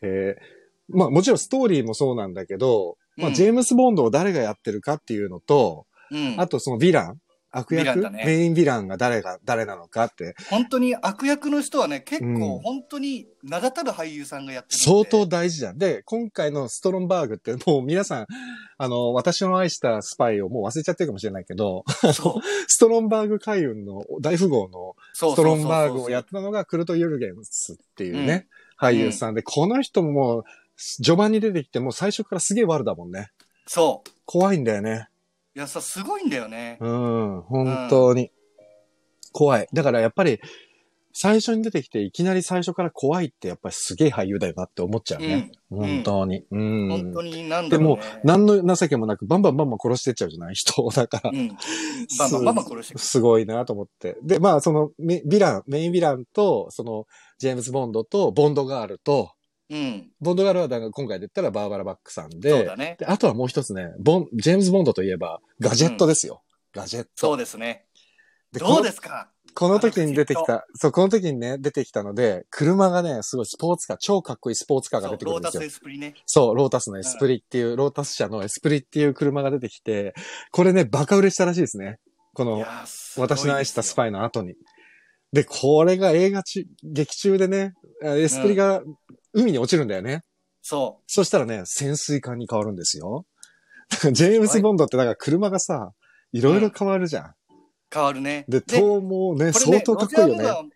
えーまあもちろんストーリーもそうなんだけど、まあうんジェームス・ボンドを誰がやってるかっていうのと、うん、あとそのヴィラン悪役、メインヴィランが誰が、誰なのかって、本当に悪役の人はね、結うん。構本当に名だたる俳優さんがやってる相当大事じゃん。で、今回のストロンバーグってもう皆さん、あの、私の愛したスパイをもう忘れちゃってるかもしれないけど、ストロンバーグ海運の大富豪のストロンバーグをやってたのがクルト・ユルゲンスっていうね、俳優さんで、この人ももう、序盤に出てきてもう最初からすげえ悪だもんね。そう。怖いんだよね。いやさ、すごいんだよね。うん、本当に。怖い。だからやっぱり、最初に出てきていきなり最初から怖いってやっぱりすげえ俳優だよなって思っちゃうね。うん本当に。うん。本当になんだろう、でもね。、何の情けもなくバンバンバンバン殺してっちゃうじゃない？人を。(laughs) だからう、ん。バンバンバンバン殺して。すごいなと思って。で、まあ、その、メヴィラン、メインヴィランと、その、ジェームズ・ボンドと、ボンドガールと、うん。ボンドガールはだから今回で言ったらバーバラ・バックさんそうで、だね。で、あとはもう一つね、ボン、ジェームズ・ボンドといえば、ガジェットですよ。ガジェット。そうですね。でどうですか？この時に出てきた、そう、この時にね、出てきたので、車がね、すごいスポーツカー、超かっこいいスポーツカーがそう出てくるんですよロータスエ。スプリね。そう、ロータスのエスプリっていう、ロータス社のエスプリっていう車が出てきて、これね、バカ売れしたらしいですね。この私の愛したスパイの後に。で、これが映画中、劇中でね、あエスプリが海に落ちるんだよね。そそしたらね、潜水艦に変わるんですよ。ジェームズ・ボンドってだから車がさ、いろいろ変わるじゃん。う。変わるね。で、塔もね、これ相当かっこいいよね。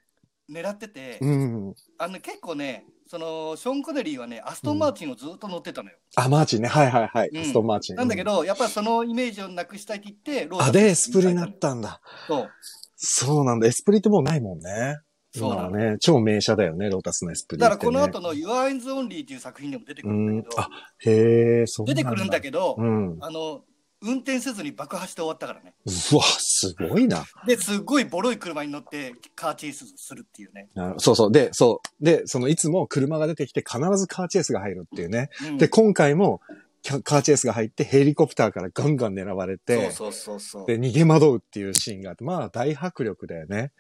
狙ってて、うん。あの結構ね、その、ショーン・コネリーはね、アストン・マーチンをずっと乗ってたのよ。あ、マーチンね。はいはいはい。うんストーンマーチン。なんだけど、やっぱりそのイメージをなくしたいって言って、ロあ、で、エスプリになったんだ。そう。そうなんだ。エスプリってもうないもんね。そうなの今はね。超名車だよね、ロータスのエスプリ。だからこの後の Your Eyes Only っていう作品でも出てくうるんだけど、んあ、へえ、そう出てくるんだけけど、うん。あの、運転せずに爆破して終わったからね。うわ、すごいな。で、すっごいボロい車に乗ってカーチェイスするっていうね。そうそう。で、そう。で、そのいつも車が出てきて必ずカーチェイスが入るっていうね。うんで、今回もカーチェイスが入ってヘリコプターからガンガン狙われて、そうそうそうそう。で、逃げ惑うっていうシーンがあって、まあ大迫力だよね。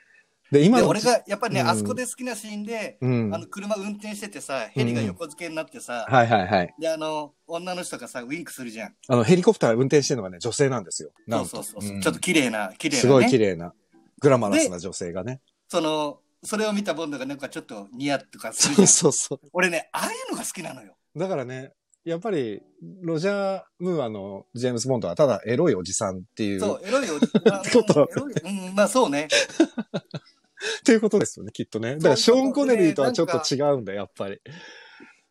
で、今で、の俺がやっぱりね、うんあそこで好きなシーンで、うん。あの、車運転しててさ、ヘリが横付けになってさ、はいはいはい。で、あの、女の人がさ、ウィンクするじゃん。あの、ヘリコプター運転してるのがね、女性なんですよ。なそうそうそう。んちょっと綺麗な、綺麗な、ね。すごい綺麗な、グラマラスな女性がね。その、それを見たボンドがなんかちょっとニヤッとかするじそう。そうそう。俺ね、ああいうのが好きなのよ。だからね、やっぱり、ロジャー・ムーアのジェームズ・ボンドはただエロいおじさんっていう、そう、エロいよ。あ (laughs) ちょっと。うん、まあそうね。(laughs) っていうことですよね、きっとね。だから、ショーン・コネリーとはちょっと違うんだ、やっぱり。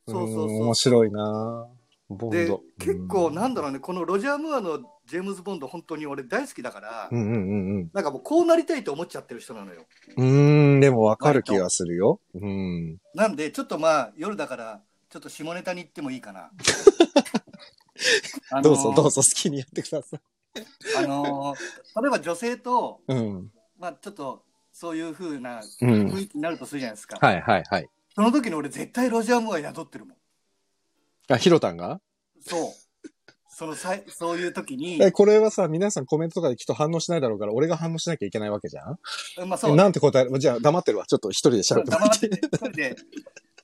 そうそうそう面白いなボンでド。、結構なんだろろうね、このロジャー・ムーアのジェームズ・ボンド、本当に俺大好きだから、うんうんうんうん。なんかもうこうなりたいと思っちゃってる人なのよ。うーん、でもわかる気がするよ。うん。なんで、ちょっとまあ、夜だから、ちょっと下ネタに行ってもいいかな。(laughs) あのーどうぞどうぞ好きにやってください。あのー例えば女性と、うん。まあちょっと、そういう風なうん雰囲気になるとするじゃないですか。はいはいはい。その時に俺絶対ロジャー・ムーア宿ってるもん。あ、ヒロタンが？そう。そのさい、そういう時に、え、これはさ、皆さんコメントとかできっと反応しないだろうから、俺が反応しなきゃいけないわけじゃん？まあそう、えなんて答える？じゃあ黙ってるわ。ちょっと一人で喋って黙っってて、一人で、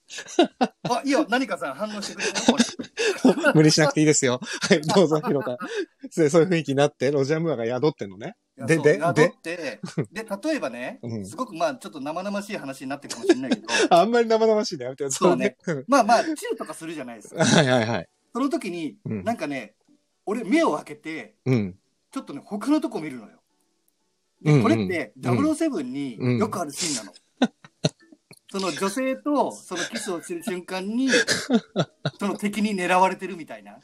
(laughs) あ、いいよ、何かさん反応してくれる。無理しなくていいですよ。はい、どうぞ、ヒロタ。でそういう雰囲気になって、ロジャームーアが宿ってんのね。ででそう宿って、(laughs) で、例えばねう、んすごくまあ、ちょっと生々しい話になってるかもしれないけど、(laughs) あんまり生々しいね。やめてよそうね。れまあまあ、チューとかするじゃないですか。はいはいはい。その時に、うんなんかね、俺目を開けて、うん。ちょっとね、他のとこ見るのよ。これってうん007によくあるシーンなの。その女性とそのキスをする瞬間に、(laughs) その敵に狙われてるみたいな。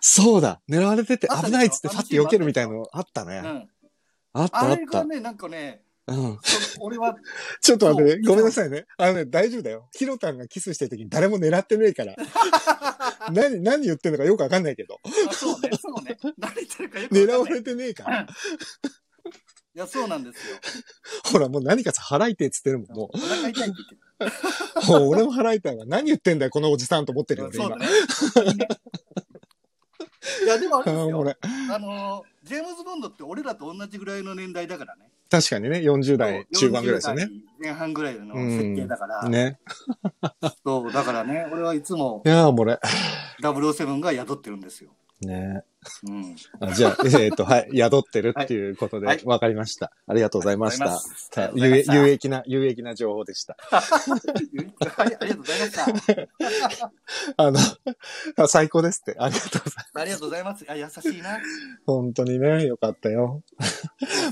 そうだ。狙われてて危ないっつってファッて避けるみたいのあったね。うん。あったあった。あれがね、なんかね、うん。そ俺は、(laughs) ちょっと待ってね。そうごめんなさいね。あのね、大丈夫だよ。ヒロタンがキスしてる時に誰も狙ってねえから。(laughs) 何、何言ってんのかよくわかんないけど。あそうね、そうね。何言ってるかよくわかんない狙われてねえから。(laughs) いや、そうなんですよ。ほら、もう何かさ、払いてえっつってるもん。もお腹痛いって言ってう、もう俺も払いたいわ。何言ってんだよ、このおじさんと思ってるよ、る。俺今そうだ。ね。いや、でもあれですよ。(laughs) あー俺あのー、ジェームズ・ボンドって俺らと同じぐらいの年代だからね。確かにね、40代中盤ぐらいですよね。40代前半ぐらいの設定だから。ね。そう、だからね、俺はいつもいやーもう俺。(laughs) 007が宿ってるんですよ。ねうん。あじゃあ、(laughs) えっ、と、はい、宿ってるっていうことで、わ、はいかりました。ありがとうございました。ありがとうござい有ます有益な、有益な情報でした。(laughs) はい、ありがとうございました。(laughs) あの、あ最高ですって。ありがとうございます。ありがとうございます。あ、優しいな。本当にね、よかったよ。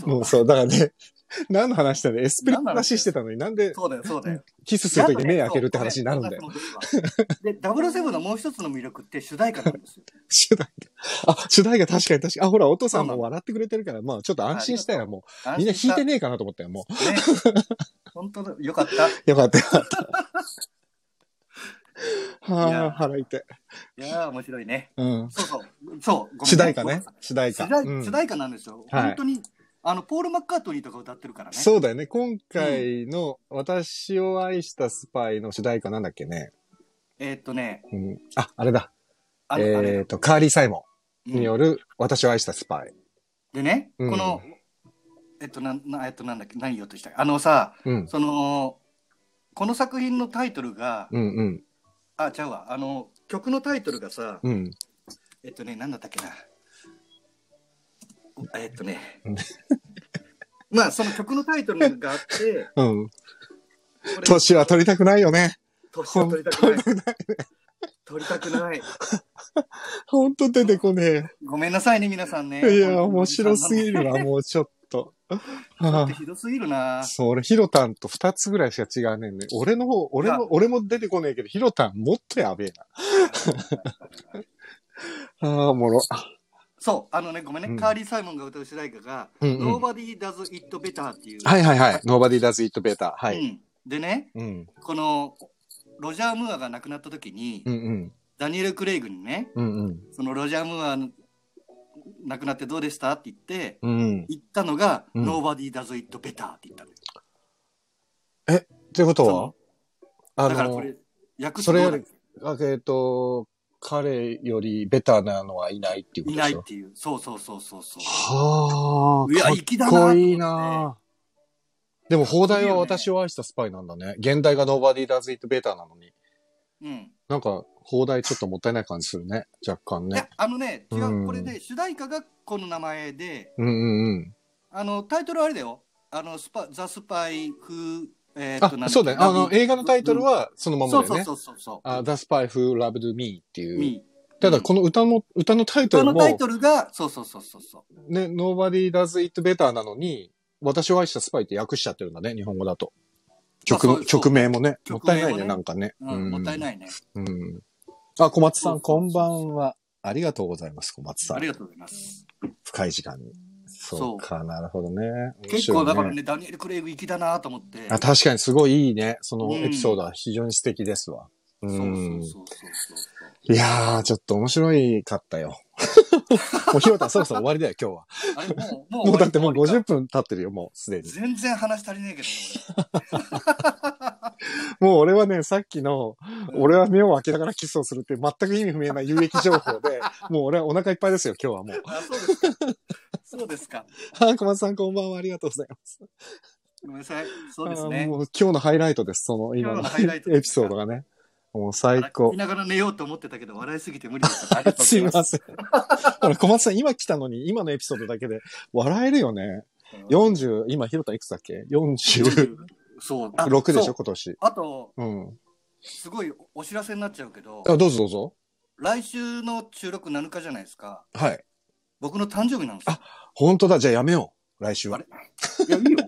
もうそう、だからね、(laughs) 何の話だよね？エスプリの話してたのになんでそうだよ、そうだよ。キスするとき目開けるって話になるんだよ。そう。で、007のもう一つの魅力って主題歌なんですよ。主題歌。あ、主題歌確かに確かに。あ、ほら、お父さんも笑ってくれてるから、まあちょっと安心したよ、もう。みんな弾いてね。ねえかなと思ったよ、もね。本当だ、よかった。う。よかったよかった。(laughs) いはやあ、腹痛い。いやー、面白いね。うん。そうそう。そう。主題歌ね。主題歌。主題歌なんですよ。はい本当に、あの、ポール・マッカートニーとか歌ってるからね。そうだよね。今回の私を愛したスパイの主題歌なんだっけね。えーっとね、うん、あ、あれだ。あの、あれえっ、と、カーリー・サイモンにうんよる私を愛したスパイ。でね、うんこの、えっと、なん、なえっと、なんだっけ、何言おうとしたあのさ、うん。その、この作品のタイトルが、うんうん。あ、ちゃうわ、あの、曲のタイトルがさ、うん。えっとね、なんだったっけな。えっとねうん。(laughs) まあ、その曲のタイトルがあって、うん。年は取りたくないよね。年は取りたくない。取りたくない。ほんと出てこねごめんなさいね、皆さんね。え。いや、面白すぎるわ、もうちょっと。(laughs) だはってひどすぎるなあ、。そう、俺、ヒロタンと二つぐらいしか違うねんね。俺の方、俺も、俺も出てこねえけど、ヒロタンもっとやべえな。(laughs) ああ、おもろ。そう、あのね、ごめんね、うんカーリー・サイモンが歌う主題歌が、うんうん Nobody Does It Better っていう。はいはいはい。Nobody does it better. はい。うんでね、うん。この、ロジャー・ムーアが亡くなった時に、うんうん。ダニエル・クレイグにね、うんうん。そのロジャー・ムーア亡くなってどうでしたって言って、うん。言ったのが、うん Nobody Does It Better って言ったのよ。ってことは？だからこ、れ、訳すそれよりとどうだっけ？あえっ、と、彼よりベターなのはいないっていうこといないっていう。そうそうそうそうそう。はあ、いや粋だなと思ってこいいなでも、邦題は私を愛したスパイなんだね。原題が Nobody Does It Better なのに。うん。なんか、邦題ちょっともったいない感じするね。若干ね。、いやあのね、違うんう、これで、主題歌がこの名前で、うんうんうん。あの、タイトルはあれだよ。あの、スパ、ザ・スパイ風、えーっと、あ、そうだね。あの、映画のタイトルは、はそのままだよね。そうそうそうそうそう。あ、The Spy Who Loved Me っていう。ミただ、この歌の、歌のタイトルも、歌のタイトルが、そうそうそうそうそう。ね、Nobody Does It Better なのに、私を愛したスパイって訳しちゃってるんだね、日本語だと。曲曲名もね。もったいないね、なんかね。うん、もったいないね。うん。あ、小松さん、こんばんは。ありがとうございます、小松さん。ありがとうございます。深い時間に。そうか、なるほどね。面結構だからね、ダニエル・クレイグ粋だなと思って。あ確かにすごいいいね。そのうんエピソードは非常に素敵ですわ。うそうそうんそうそうそう。いやー、ちょっと面白いかったよ。(laughs) もうひろたんそろそろ終わりだよ、今日は。もう、もうもうだってもう終わりか50分経ってるよ、もうすでに。全然話足りねえけどね、もう俺はね、さっきの、俺。俺は目を開けながらキスをするって全く意味不明な有益情報で、(laughs) もう俺はお腹いっぱいですよ、今日はもう。あ、そうですか。そうですか。あ、小松さんこんばんは、ありがとうございます。ごめんなさい。そうですあね。もう今日のハイライトです、その今のエピソードがね。もう最聞高き。ながら寝ようと思ってたけど、笑いすぎて無理だった。すざいません。小松さん今来たのに、今のエピソードだけで笑えるよね。40、今、ひろたんいくつだっけ ?46 そう。あでしょ、そう今年。あと、うん。すごいお知らせになっちゃうけど、あ、どうぞどうぞ。来週の収録7日じゃないですか。はい。僕の誕生日なんですよ。本当だ、じゃあやめよう。来週はあれ？いや、いいよ。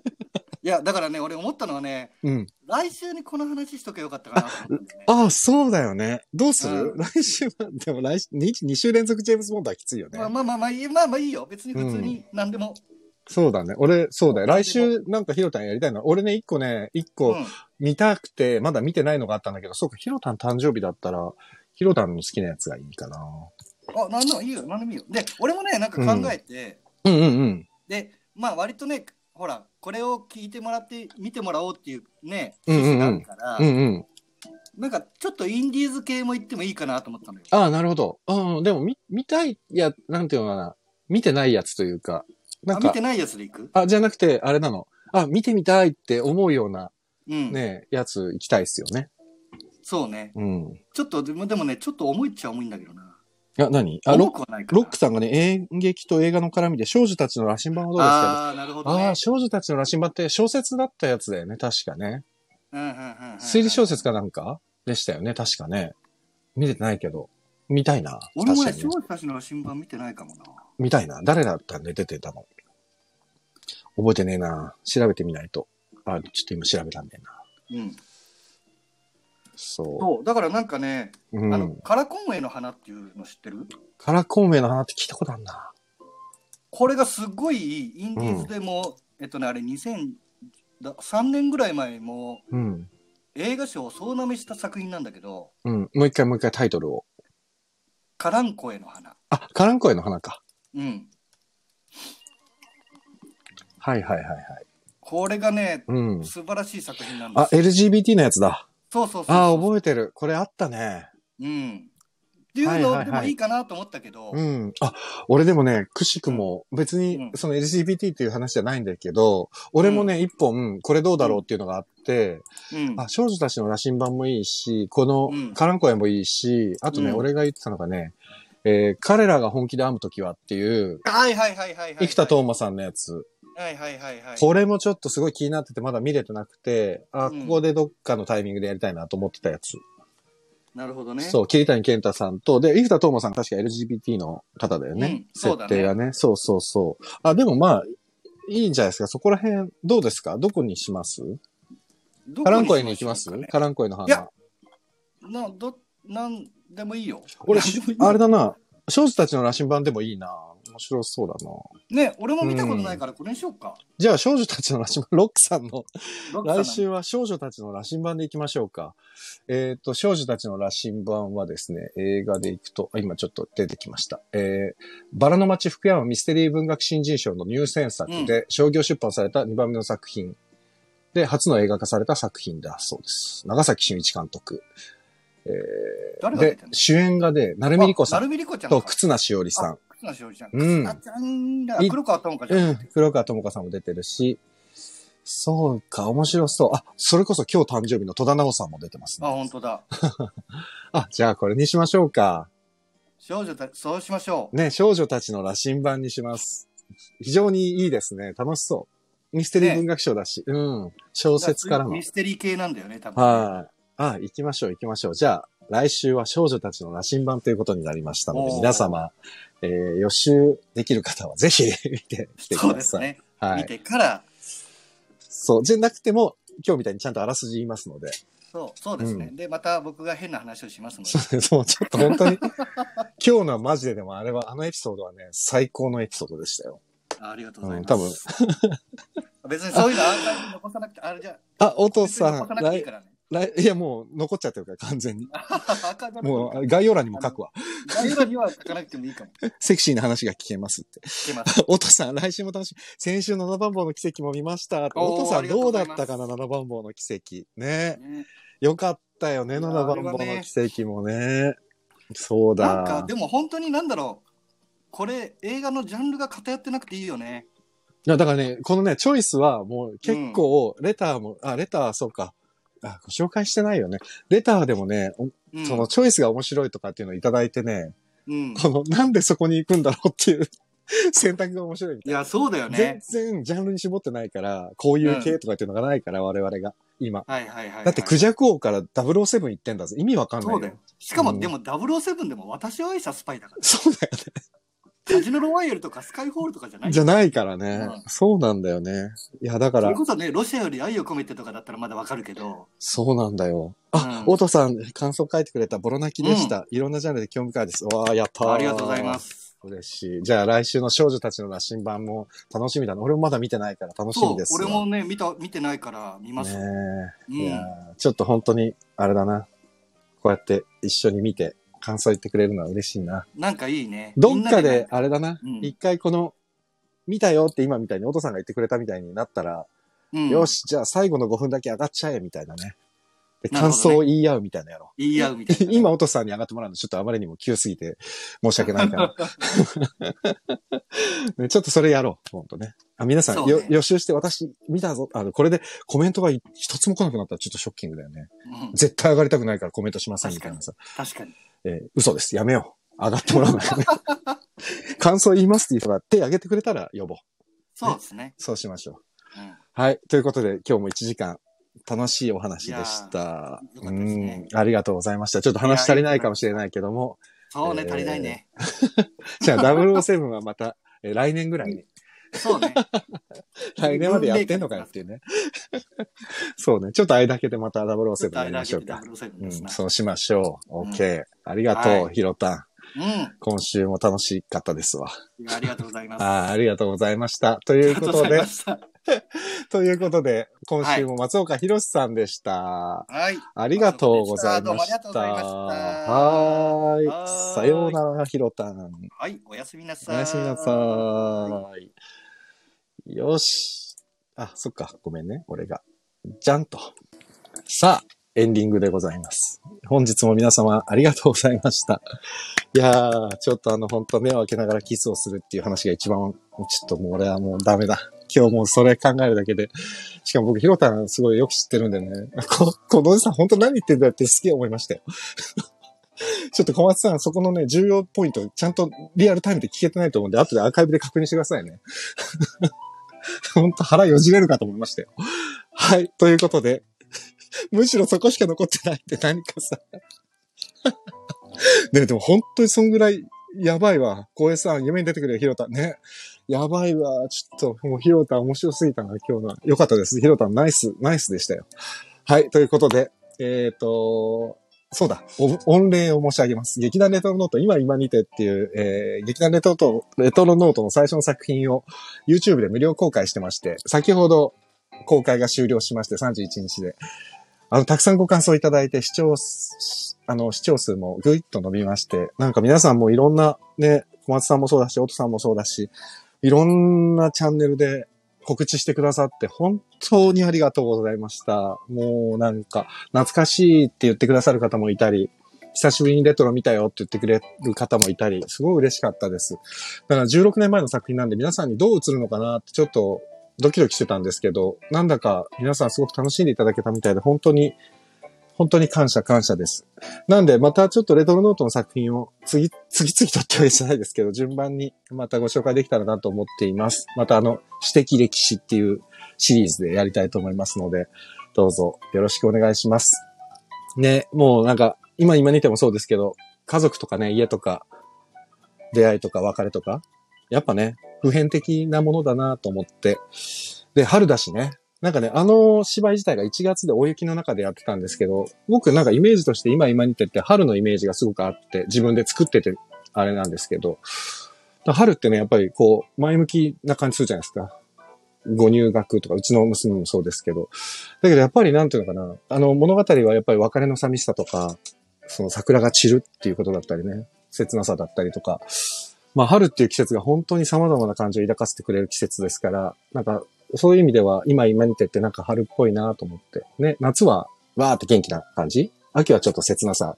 いや、だからね、俺思ったのはね、うん。来週にこの話しとけばよかったかなとね。あ (laughs) あ、そうだよね。どうする、うん来週は、でも来週、2, 週連続ジェームズ・ボンドはきついよね。まあまあまあまあいい、まあまあいいよ。別に普通に何でも。そうだね。俺、そうだよ。まあ来週なんかヒロタンやりたいの。俺ね、一個ね、一個うん見たくて、まだ見てないのがあったんだけど、そうか、ヒロタン誕生日だったら、ヒロタンの好きなやつがいいかな。あ、なんでもいいよ、なんでもいいよ。で、俺もね、なんか考えて、うんうんうん。で、まあ割とね、ほら、これを聞いてもらって、見てもらおうっていうね、があるから、うんうん。なんかちょっとインディーズ系も言ってもいいかなと思ったのよ。ああ、なるほど。うん、でも見、見たい、いや、なんていうのかな。見てないやつというか、なんかあ見て、ないやつでいく？あ、じゃなくて、あれなの。あ、見てみたいって思うような、うん。ね、やつ行きたいですよね。そうね。うん。ちょっと、でもでもね、ちょっと重いっちゃ重いんだけどな。あ、何？あ、ロ重ック、くはないから。ロックさんがね、演劇と映画の絡みで少女たちの羅針盤はどうですかああ、なるほどねああ、。少女たちの羅針盤って小説だったやつだよね、確かね。うんうんうんうん推理小説かなんかでしたよね、確かね。見れてないけど。見たいな。俺もね、ね少女たちの新版見てないかもな。見たいな。誰だったんで出てたの覚えてねえな。調べてみないと。あ、ちょっと今調べたんだよな。うん。そそう、だからなんかね、う。うあの、ん。カラコンウェイの花っていうの知ってる？カラコンメの花って聞いたことあるな。これがすごいインディーズでも、えっとね、あれ2003年ぐらい前もうん。映画賞を総なめした作品なんだけど、うん。もう一回もう一回タイトルを。カランコエの花。あ、カランコエの花か。うん。はいはいはいはい。これがね、うん。素晴らしい作品なんであ、すよ。LGBT のやつだ。そうそうそうそう。あ、覚えてる。これあったね。うん。っていうのでもいいかなと思ったけど、うん。あ、俺でもね、くしくも、別うんにその LGBT っていう話じゃないんだけど、俺もね、一本、これどうだろうっていうのがあって、うん。あ、少女たちの羅針盤もいいし、このうんカランコエもいいし、あとね、うん俺が言ってたのがね、えー彼らが本気で編むときはっていう、はいはいはいはいはい。生田斗真さんのやつ。はいはいはいはい。これもちょっとすごい気になっててまだ見れてなくて、あ、うんここでどっかのタイミングでやりたいなと思ってたやつ。なるほどね。そう、桐谷健太さんと、で、生田斗真さん確か LGBT の方だよね。うんそうだね設定がね。そうそうそう。あ、でもまあ、いいんじゃないですか。そこら辺、どうですか？どこにします？どこカランコエしに行きます？カランコエの花。いやな、ど、なんでもいいよ。俺あれだな。少女たちの羅針盤でもいいな。面白そうだな。ね、俺も見たことないからこれにしようか。じゃあ、少女たちの羅針盤、ロックさんの来週は少女たちの羅針盤で行きましょうか。えっ、と、少女たちの羅針盤はですね、映画で行くと、あ今ちょっと出てきました。えー、バラの町福山ミステリー文学新人賞の入選作で、商業出版された2番目の作品で、初の映画化された作品だそうです。長崎俊一監督。え誰が出てんの、主演がで、成海莉子さんあ成海莉子ちゃんとか。忽那しおりさん。忽那しおりちゃん。うん忽那ちゃんだ。い黒川智香ちゃん。うん、黒川智香さんも出てるし、そうか、面白そう。あ、それこそ今日誕生日の戸田直さんも出てますあ、ね。本当だ。(laughs) あ、じゃあこれにしましょうか。少女たち、そうしましょう。ね、少女たちの羅針盤にします。非常にいいですね。楽しそう。ミステリー文学賞だし、うん。小説からの。ミステリー系なんだよね、多分。はい。あ、行きましょう、行きましょう。じゃあ、来週は少女たちの羅針盤ということになりましたので、皆様、えー予習できる方はぜひ見てきてください。そうですね。見はい。てから、そう。じゃなくても、今日みたいにちゃんとあらすじ言いますので。そう、そうですね。うで、また僕が変な話をしますので。(laughs) そう、ちょっと本当に、今日のはマジででもあれは、あのエピソードはね、最高のエピソードでしたよ。あありがとうございうん、ます。多分。別にそういうのアーカイブに残さなくて、あれじゃあ、お父さん残さ、なくていい来、からね。来、いやもう残っちゃってるから、完全に。(laughs) もうる概要欄にも書くわ。概要欄には書かなくてもいいかも。(laughs) セクシーな話が聞けますって。聞けます。(laughs) お父さん、来週も楽しみ。先週の七番坊の奇跡も見ました。おーお父さんどうだったかな、七番坊の奇跡。ね。ねよかったよね、七番坊の奇跡もね。そうなんか、だ。でも本当になんだろう。これ、映画のジャンルが偏ってなくていいよね。いや、だからね、このね、チョイスはもう結構、レターも、あ、レター、そうか。あ、ご紹介してないよね。レターでもね、おうんそのチョイスが面白いとかっていうのをいただいてね、うん。この、なんでそこに行くんだろうっていう選択が面白いみたいな。いや、そうだよ全ね。然ジャンルに絞ってないから、こういう系とかっていうのがないから、我々が、今。はいはいはいはい。だってクジャク王から007行ってんだぜ。意味わかんないそうだよ。。しかも、うんでも007でも私を愛したスパイだから。そうだよカジノロワイヤルとかスカイホールとかじゃない？ね。じゃないからね。うんそうなんだよね。いや、だからそれ、こそね、ロシアより愛を込めてとかだったらまだわかるけど、そうなんだよ。あ、うんオートさん、感想書いてくれたボロ泣きでした。いろんなジャンルで興味深いです。わあ、やったー。ありがとうございま。す。嬉しい。じゃあ来週の少女たちの羅針盤も楽しみだな。俺もまだ見てないから楽しそうみで、すわ。俺もね、見た、見てないから見ます。ねえ、うんいやーちょっと本当に、あれだな。こうやって一緒に見て感想言ってくれるのは嬉しいな。なんかいいね。どっかであれだなうん。一、回この、見たよって今みたいに、お父さんが言ってくれたみたいになったら、うんよし、じゃあ最後の5分だけ上がっちゃえみたいなね。で感想を言い合うみたいなやろ。言い合うみたいなね。(laughs) 今、お父さんに上がってもらうのちょっとあまりにも急すぎて申し訳ないから。(laughs) (laughs) ね、ちょっとそれやろう。ほんとね。あ皆さん、よ予習して私見たぞ。あの、これでコメントが一つも来なくなったらちょっとショッキングだよね。うん絶対上がりたくないからコメントしませんみたいなさ。確かに。えー嘘です。やめよう。上がってもらわな。感想言いますっていう人が手挙げてくれたら呼ぼう。そうですね。そうしましょう。うんはい。ということで、今日も1時間、楽しいお話でした。たねん。ありがとうございました。ちょっと話足りないかもしれないけども、そうね、えー足りないね。(laughs) じゃあ (laughs) 007はまた、えー来年ぐらいに、そうね。(laughs) 来年までやってんのかよっていうね。そうね。ちょっと間だけでまた007やりましょうか。007 (laughs) うん。そうしましょう。うん OK。ありがとう、はいひろたん。うん。今週も楽しかったですわ。ありがとうございます。(laughs) あーありがとうございました。ということでということで、今週も松岡弘さんでした。はい。ありがとうございました。したはーい。さようなら、ひろたん。はい、おやすみなおさい。やすみなさい。よし。あ、そっか。ごめんね。俺が。じゃんと。さあ、エンディングでございます。本日も皆様ありがとうございました。いやー、ちょっとあの、本当目を開けながらキスをするっていう話が一番、ちょっともう俺はもうダメだ。今日もうそれ考えるだけで。しかも僕、ひろたんすごいよく知ってるんでね。ここのおじさん本当何言ってんだってすげえ思いましたよ。(laughs) ちょっと小松さん、そこのね、重要ポイント、ちゃんとリアルタイムで聞けてないと思うんで、後でアーカイブで確認してくださいね。(laughs) 本当腹よじれるかと思いましたよ。はい。ということで、むしろそこしか残ってないって何かさ。(laughs) ねでも本当にそんぐらいやばいわ。光栄さん、夢に出てくれよ、ひろた。ね。やばいわ。ちょっと、もうひろた面白すぎたな、今日の。よかったです。ひろたナイス、ナイスでしたよ。はい。ということで、えっ、と、そうだ。御礼を申し上げます。劇団レトロノート、今今にてっていう、えー、劇団レトロレトロノートの最初の作品を YouTube で無料公開してまして、先ほど公開が終了しまして、31日で。あの、たくさんご感想いただいて、視聴、あの、視聴数もぐいっと伸びまして、なんか皆さんもいろんな、ね、小松さんもそうだし、音さんもそうだし、いろんなチャンネルで告知してくださって、本当にありがとうございました。もうなんか、懐かしいって言ってくださる方もいたり、久しぶりにレトロ見たよって言ってくれる方もいたり、すごい嬉しかったです。だから16年前の作品なんで皆さんにどう映るのかなってちょっとドキドキしてたんですけど、なんだか皆さんすごく楽しんでいただけたみたいで、本当に、本当に感謝感謝です。なんで、またちょっとレトロノートの作品を次、次々とってわけないですけど、順番にまたご紹介できたらなと思っています。またあの、私的歴史っていうシリーズでやりたいと思いますので、どうぞよろしくお願いします。ね、もうなんか、今今にてもそうですけど、家族とかね、家とか、出会いとか別れとか、やっぱね、普遍的なものだなと思って。で、春だしね。なんかね、あの芝居自体が1月で大雪の中でやってたんですけど、僕なんかイメージとして今今にてって春のイメージがすごくあって、自分で作っててあれなんですけど、春ってね、やっぱりこう、前向きな感じするじゃないですか。ご入学とか、うちの娘もそうですけど。だけどやっぱりなんていうのかな、あの物語はやっぱり別れの寂しさとか、その桜が散るっていうことだったりね、切なさだったりとか、まあ春っていう季節が本当に様々な感情を抱かせてくれる季節ですから、なんかそういう意味では今今にてってなんか春っぽいなと思って。ね、夏はわーって元気な感じ？秋はちょっと切なさ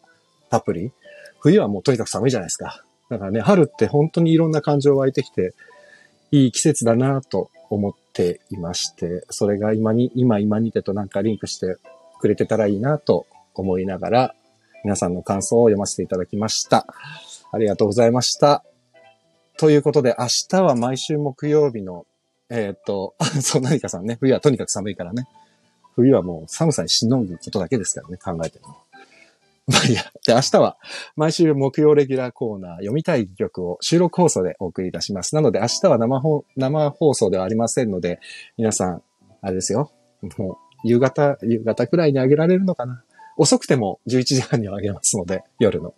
たっぷり？冬はもうとにかく寒いじゃないですか。だからね、春って本当にいろんな感情湧いてきて、いい季節だなと思っていまして、それが今に、今今にてとなんかリンクして、くれてたらいいなと思いながら、皆さんの感想を読ませていただきました。ありがとうございました。ということで、明日は毎週木曜日の、えっ、と、(laughs) そう、何かさんね、冬はとにかく寒いからね。冬はもう寒さにしのぐことだけですからね、考えてるのは。(laughs) まあいいや。で、明日は毎週木曜レギュラーコーナー読みたい曲を収録放送でお送りいたします。なので明日は生放生放送ではありませんので、皆さん、あれですよ。もう夕方、夕方くらいにあげられるのかな。遅くても11時半にはあげますので、夜の。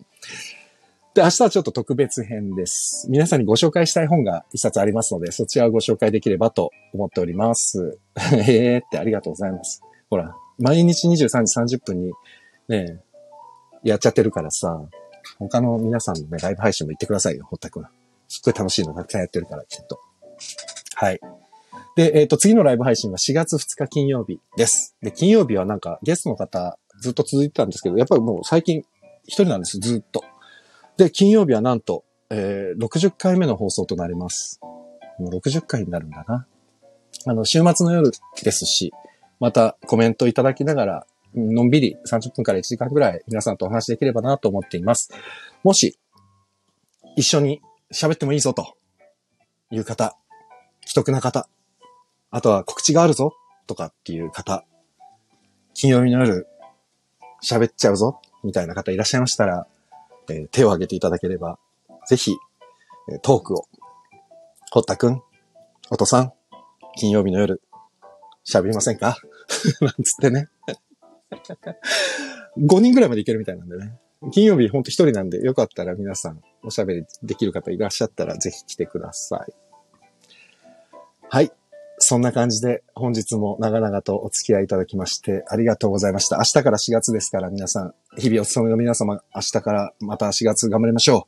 で、明日はちょっと特別編です。皆さんにご紹介したい本が一冊ありますので、そちらをご紹介できればと思っております。(laughs) へえってありがとうございます。ほら、毎日23時30分にね、やっちゃってるからさ、他の皆さんのね、ライブ配信も行ってくださいよ、ほったくん。すっごい楽しいのたくさんやってるから、きっと。はい。で、えっ、ー、と、次のライブ配信は4月2日金曜日です。で、金曜日はなんかゲストの方ずっと続いてたんですけど、やっぱりもう最近一人なんです、ずっと。で、金曜日はなんと、えー、60回目の放送となります。もう60回になるんだな。あの、週末の夜ですし、またコメントいただきながら、のんびり30分から1時間ぐらい皆さんとお話できればなと思っています。もし、一緒に喋ってもいいぞという方、既得な方、あとは告知があるぞとかっていう方、金曜日の夜喋っちゃうぞみたいな方いらっしゃいましたら、えー、手を挙げていただければ、ぜひ、え、トークを、堀田くん、おとさん、金曜日の夜、喋りませんか？(laughs) なんつってね。(laughs) 5人ぐらいまでいけるみたいなんでね。金曜日ほんと一人なんで、よかったら皆さんおしゃべりできる方いらっしゃったらぜひ来てください。はい。そんな感じで本日も長々とお付き合いいただきましてありがとうございました。明日から4月ですから皆さん、日々お勤めの皆様、明日からまた4月頑張りましょ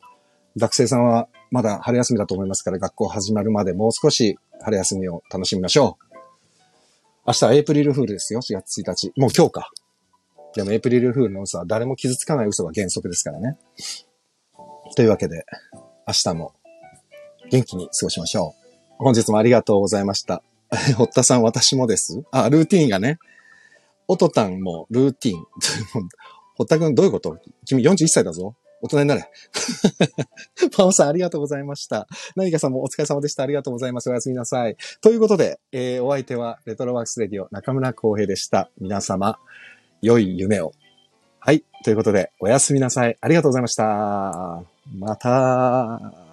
う。学生さんはまだ春休みだと思いますから学校始まるまでもう少し春休みを楽しみましょう。明日エイプリルフールですよ、4月1日。もう今日か。でもエイプリルフールの嘘は誰も傷つかない嘘が原則ですからね。というわけで、明日も元気に過ごしましょう。本日もありがとうございました。(laughs) 堀田さん、私もです。あ、ルーティンがね。おとたんもルーティーン。(laughs) 堀田くんどういうこと？君41歳だぞ。大人になれ。(laughs) パオさん、ありがとうございました。何かさんもお疲れ様でした。ありがとうございます。おやすみなさい。ということで、えー、お相手は、レトロワークスレディオ中村浩平でした。皆様、良い夢を。はい。ということで、おやすみなさい。ありがとうございました。また。